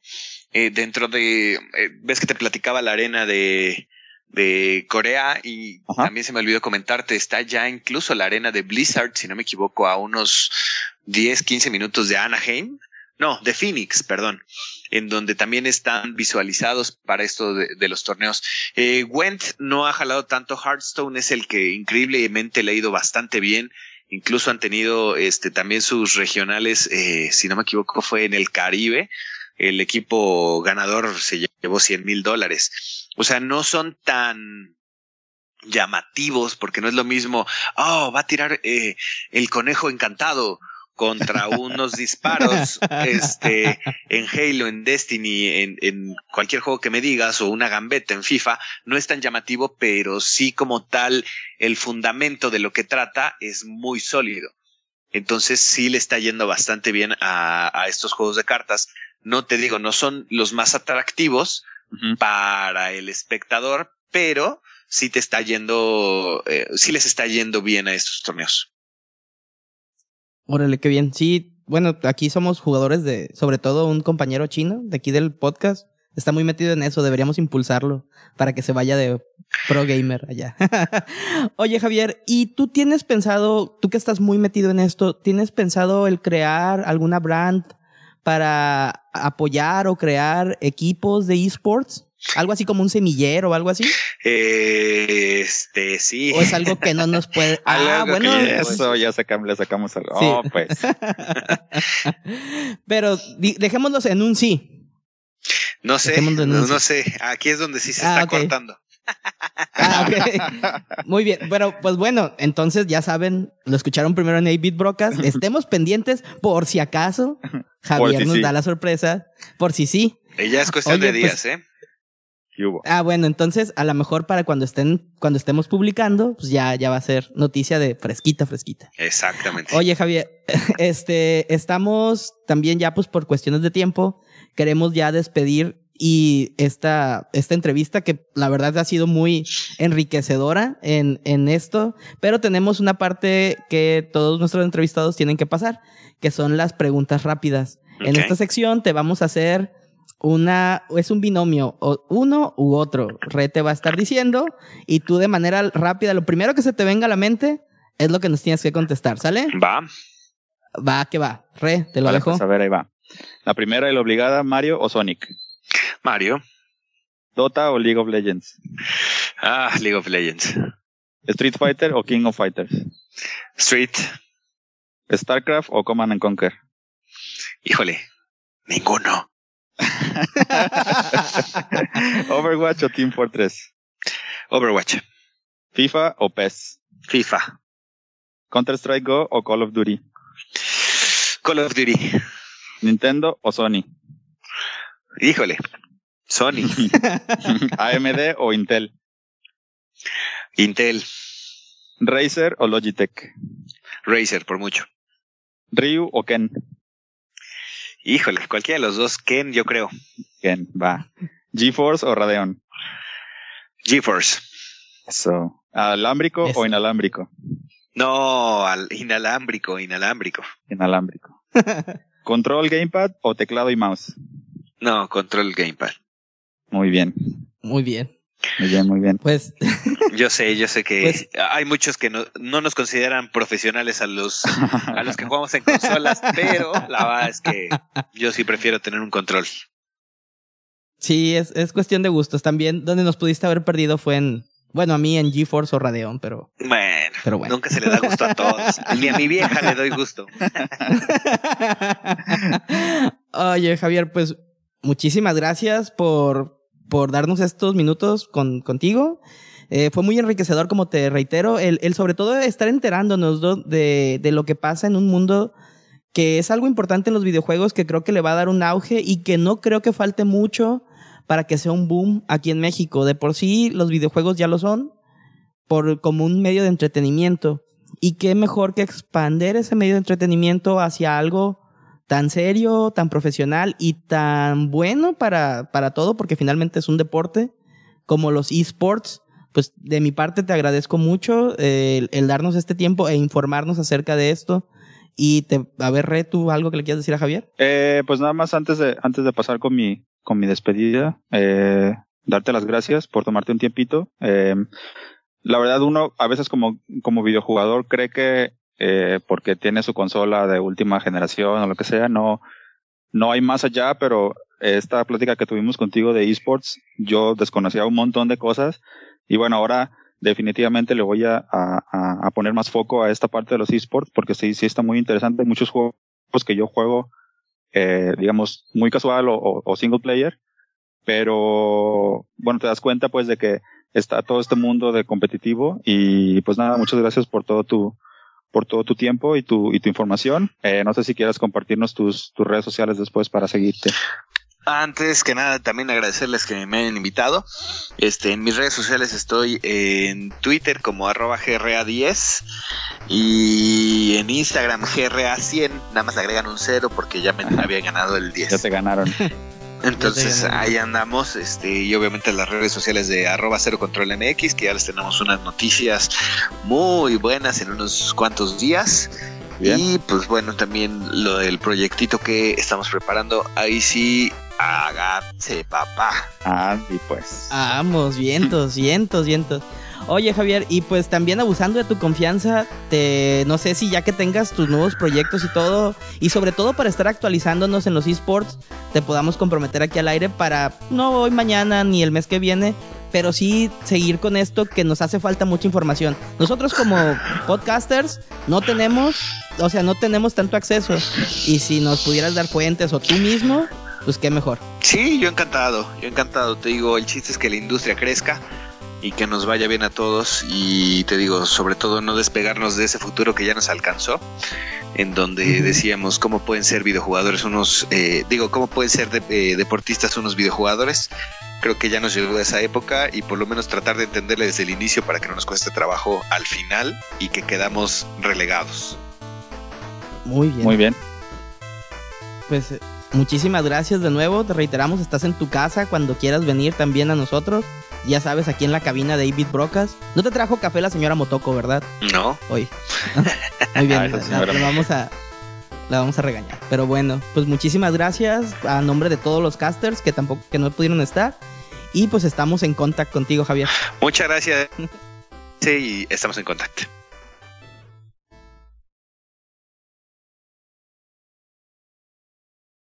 eh, dentro de. eh, ves que te platicaba la arena de, de Corea y Ajá. también se me olvidó comentarte, está ya incluso la arena de Blizzard, si no me equivoco, a unos 10, 15 minutos de Anaheim. No, de Phoenix, perdón, en donde también están visualizados para esto de, los torneos. Eh, Gwent no ha jalado tanto, Hearthstone es el que increíblemente le ha ido bastante bien. Incluso han tenido este también sus regionales, eh, si no me equivoco, fue en el Caribe. El equipo ganador se llevó 100 mil dólares. O sea, no son tan llamativos porque no es lo mismo, oh, va a tirar eh, el conejo encantado contra unos disparos este en Halo, en Destiny, en, en cualquier juego que me digas o una gambeta en FIFA, no es tan llamativo, pero sí como tal el fundamento de lo que trata es muy sólido. Entonces sí le está yendo bastante bien a, a estos juegos de cartas. No te digo, no son los más atractivos para el espectador, pero sí te está yendo, eh, sí les está yendo bien a estos torneos. Órale, qué bien. Sí, bueno, aquí somos jugadores de, sobre todo un compañero chino de aquí del podcast. Está muy metido en eso, deberíamos impulsarlo para que se vaya de pro gamer allá. Oye, Javier, ¿y tú tienes pensado, tú que estás muy metido en esto, tienes pensado el crear alguna brand para apoyar o crear equipos de esports? Algo así como un semillero o algo así. Eh, este, sí. ¿O es algo que no nos puede... Ah, que bueno. Eso ya sacamos, le sacamos algo. Sí. Oh, pues. Pero dejémoslos en un sí. No sé, no, sé. Aquí es donde sí se Ah, está cortando. Ah. Muy bien. Bueno, pues bueno, entonces ya saben, lo escucharon primero en 8-Bit Broadcast. Estemos pendientes por si acaso Javier si nos sí. da la sorpresa. Por si sí. Eh, Ya es cuestión Oye, de pues- días, ¿eh? Ah, bueno, entonces a lo mejor para cuando estén, cuando estemos publicando, pues ya, ya va a ser noticia de fresquita, fresquita. Exactamente. Oye, Javier, este, estamos también ya pues por cuestiones de tiempo, queremos ya despedir y esta, esta entrevista que la verdad ha sido muy enriquecedora en, en esto, pero tenemos una parte que todos nuestros entrevistados tienen que pasar, que son las preguntas rápidas. En esta sección te vamos a hacer una, es un binomio, o uno u otro. Re te va a estar diciendo y tú de manera rápida, lo primero que se te venga a la mente es lo que nos tienes que contestar, ¿sale? Va. Va, que va. Re, te lo Vale, dejo. pues a ver, ahí va. La primera y la obligada, Mario o Sonic. Mario. Dota o League of Legends. Ah, League of Legends. Street Fighter o King of Fighters. Street. StarCraft o Command and Conquer. Híjole. Ninguno. Overwatch o Team Fortress. Overwatch. FIFA o PES. FIFA. Counter Strike Go o Call of Duty. Call of Duty. Nintendo o Sony. Híjole. Sony. AMD o Intel. Intel. Razer o Logitech. Razer, por mucho. Ryu o Ken. Híjole, cualquiera de los dos. Ken, yo creo. Ken, va. GeForce o Radeon. GeForce. Eso. ¿Alámbrico Eso. o inalámbrico? No, al inalámbrico, inalámbrico. Inalámbrico. ¿Control Gamepad o teclado y mouse? No, control gamepad. Muy bien. Muy bien. Muy bien, muy bien. Pues Yo sé, yo sé que Pues- hay muchos que no, no nos consideran profesionales a los, a los que jugamos en consolas, pero la verdad es que yo sí prefiero tener un control. Sí, es, es cuestión de gustos. También donde nos pudiste haber perdido fue en, bueno, a mí en GeForce o Radeon, pero, Bueno, pero bueno. nunca se le da gusto a todos. Ni a mi vieja le doy gusto. Oye, Javier, pues muchísimas gracias por, por darnos estos minutos con, contigo. Eh, fue muy enriquecedor, como te reitero, el, el sobre todo estar enterándonos ¿no? de, de lo que pasa en un mundo que es algo importante en los videojuegos que creo que le va a dar un auge y que no creo que falte mucho para que sea un boom aquí en México. De por sí los videojuegos ya lo son, por como un medio de entretenimiento. Y qué mejor que expander ese medio de entretenimiento hacia algo tan serio, tan profesional y tan bueno para, para todo, porque finalmente es un deporte como los esports. Pues de mi parte te agradezco mucho eh, el, darnos este tiempo e informarnos acerca de esto. Y te, a ver, Re, ¿tú algo que le quieras decir a Javier? Eh, pues nada más antes de, antes de pasar con mi, con mi despedida, eh, darte las gracias por tomarte un tiempito. La verdad, uno a veces como, como videojugador cree que porque tiene su consola de última generación o lo que sea, no, no hay más allá, pero esta plática que tuvimos contigo de esports, yo desconocía un montón de cosas y bueno, ahora definitivamente le voy a, a, a poner más foco a esta parte de los esports porque sí, sí está muy interesante. Muchos juegos que yo juego, eh, digamos, muy casual o single player, pero bueno, te das cuenta pues de que está todo este mundo de competitivo y pues nada, muchas gracias por todo tu, por todo tu tiempo y tu, y tu información. Eh, no sé si quieras compartirnos tus, tus redes sociales después para seguirte. Antes que nada, también agradecerles que me hayan invitado. Este, en mis redes sociales estoy en Twitter como arroba GRA10 y en Instagram GRA100. Nada más agregan un cero porque ya me había ganado el 10. Ya te ganaron. Entonces ahí andamos, este, y obviamente las redes sociales de arroba cero control MX, que ya les tenemos unas noticias muy buenas en unos cuantos días. Bien. Y pues bueno, también lo del proyectito que estamos preparando, ahí sí, hágase papá. Ah, y pues. Vamos, vientos, vientos, vientos. Oye, Javier, y pues también abusando de tu confianza, te, no sé si ya que tengas tus nuevos proyectos y todo, y sobre todo para estar actualizándonos en los esports, te podamos comprometer aquí al aire para no hoy, mañana ni el mes que viene, pero sí seguir con esto que nos hace falta mucha información. Nosotros como podcasters no tenemos, o sea, no tenemos tanto acceso, y si nos pudieras dar fuentes o tú mismo, pues qué mejor. Sí, yo encantado, yo encantado. Te digo, el chiste es que la industria crezca y que nos vaya bien a todos y te digo, sobre todo no despegarnos de ese futuro que ya nos alcanzó, en donde decíamos cómo pueden ser videojugadores unos, eh, digo, cómo pueden ser de- eh, deportistas unos videojugadores. Creo que ya nos llegó esa época y por lo menos tratar de entenderle desde el inicio para que no nos cueste trabajo al final y que quedamos relegados. Muy bien. Muy bien. Pues eh, muchísimas gracias de nuevo. Te reiteramos, estás en tu casa cuando quieras venir también a nosotros. Ya sabes, aquí en la cabina de David Brocas. No te trajo café la señora Motoko, ¿verdad? ¿No? Hoy. Muy bien, Ah, la, vamos a la vamos a regañar. Pero bueno, pues muchísimas gracias a nombre de todos los casters que tampoco que no pudieron estar y pues estamos en contacto contigo, Javier. Muchas gracias. Sí, estamos en contacto.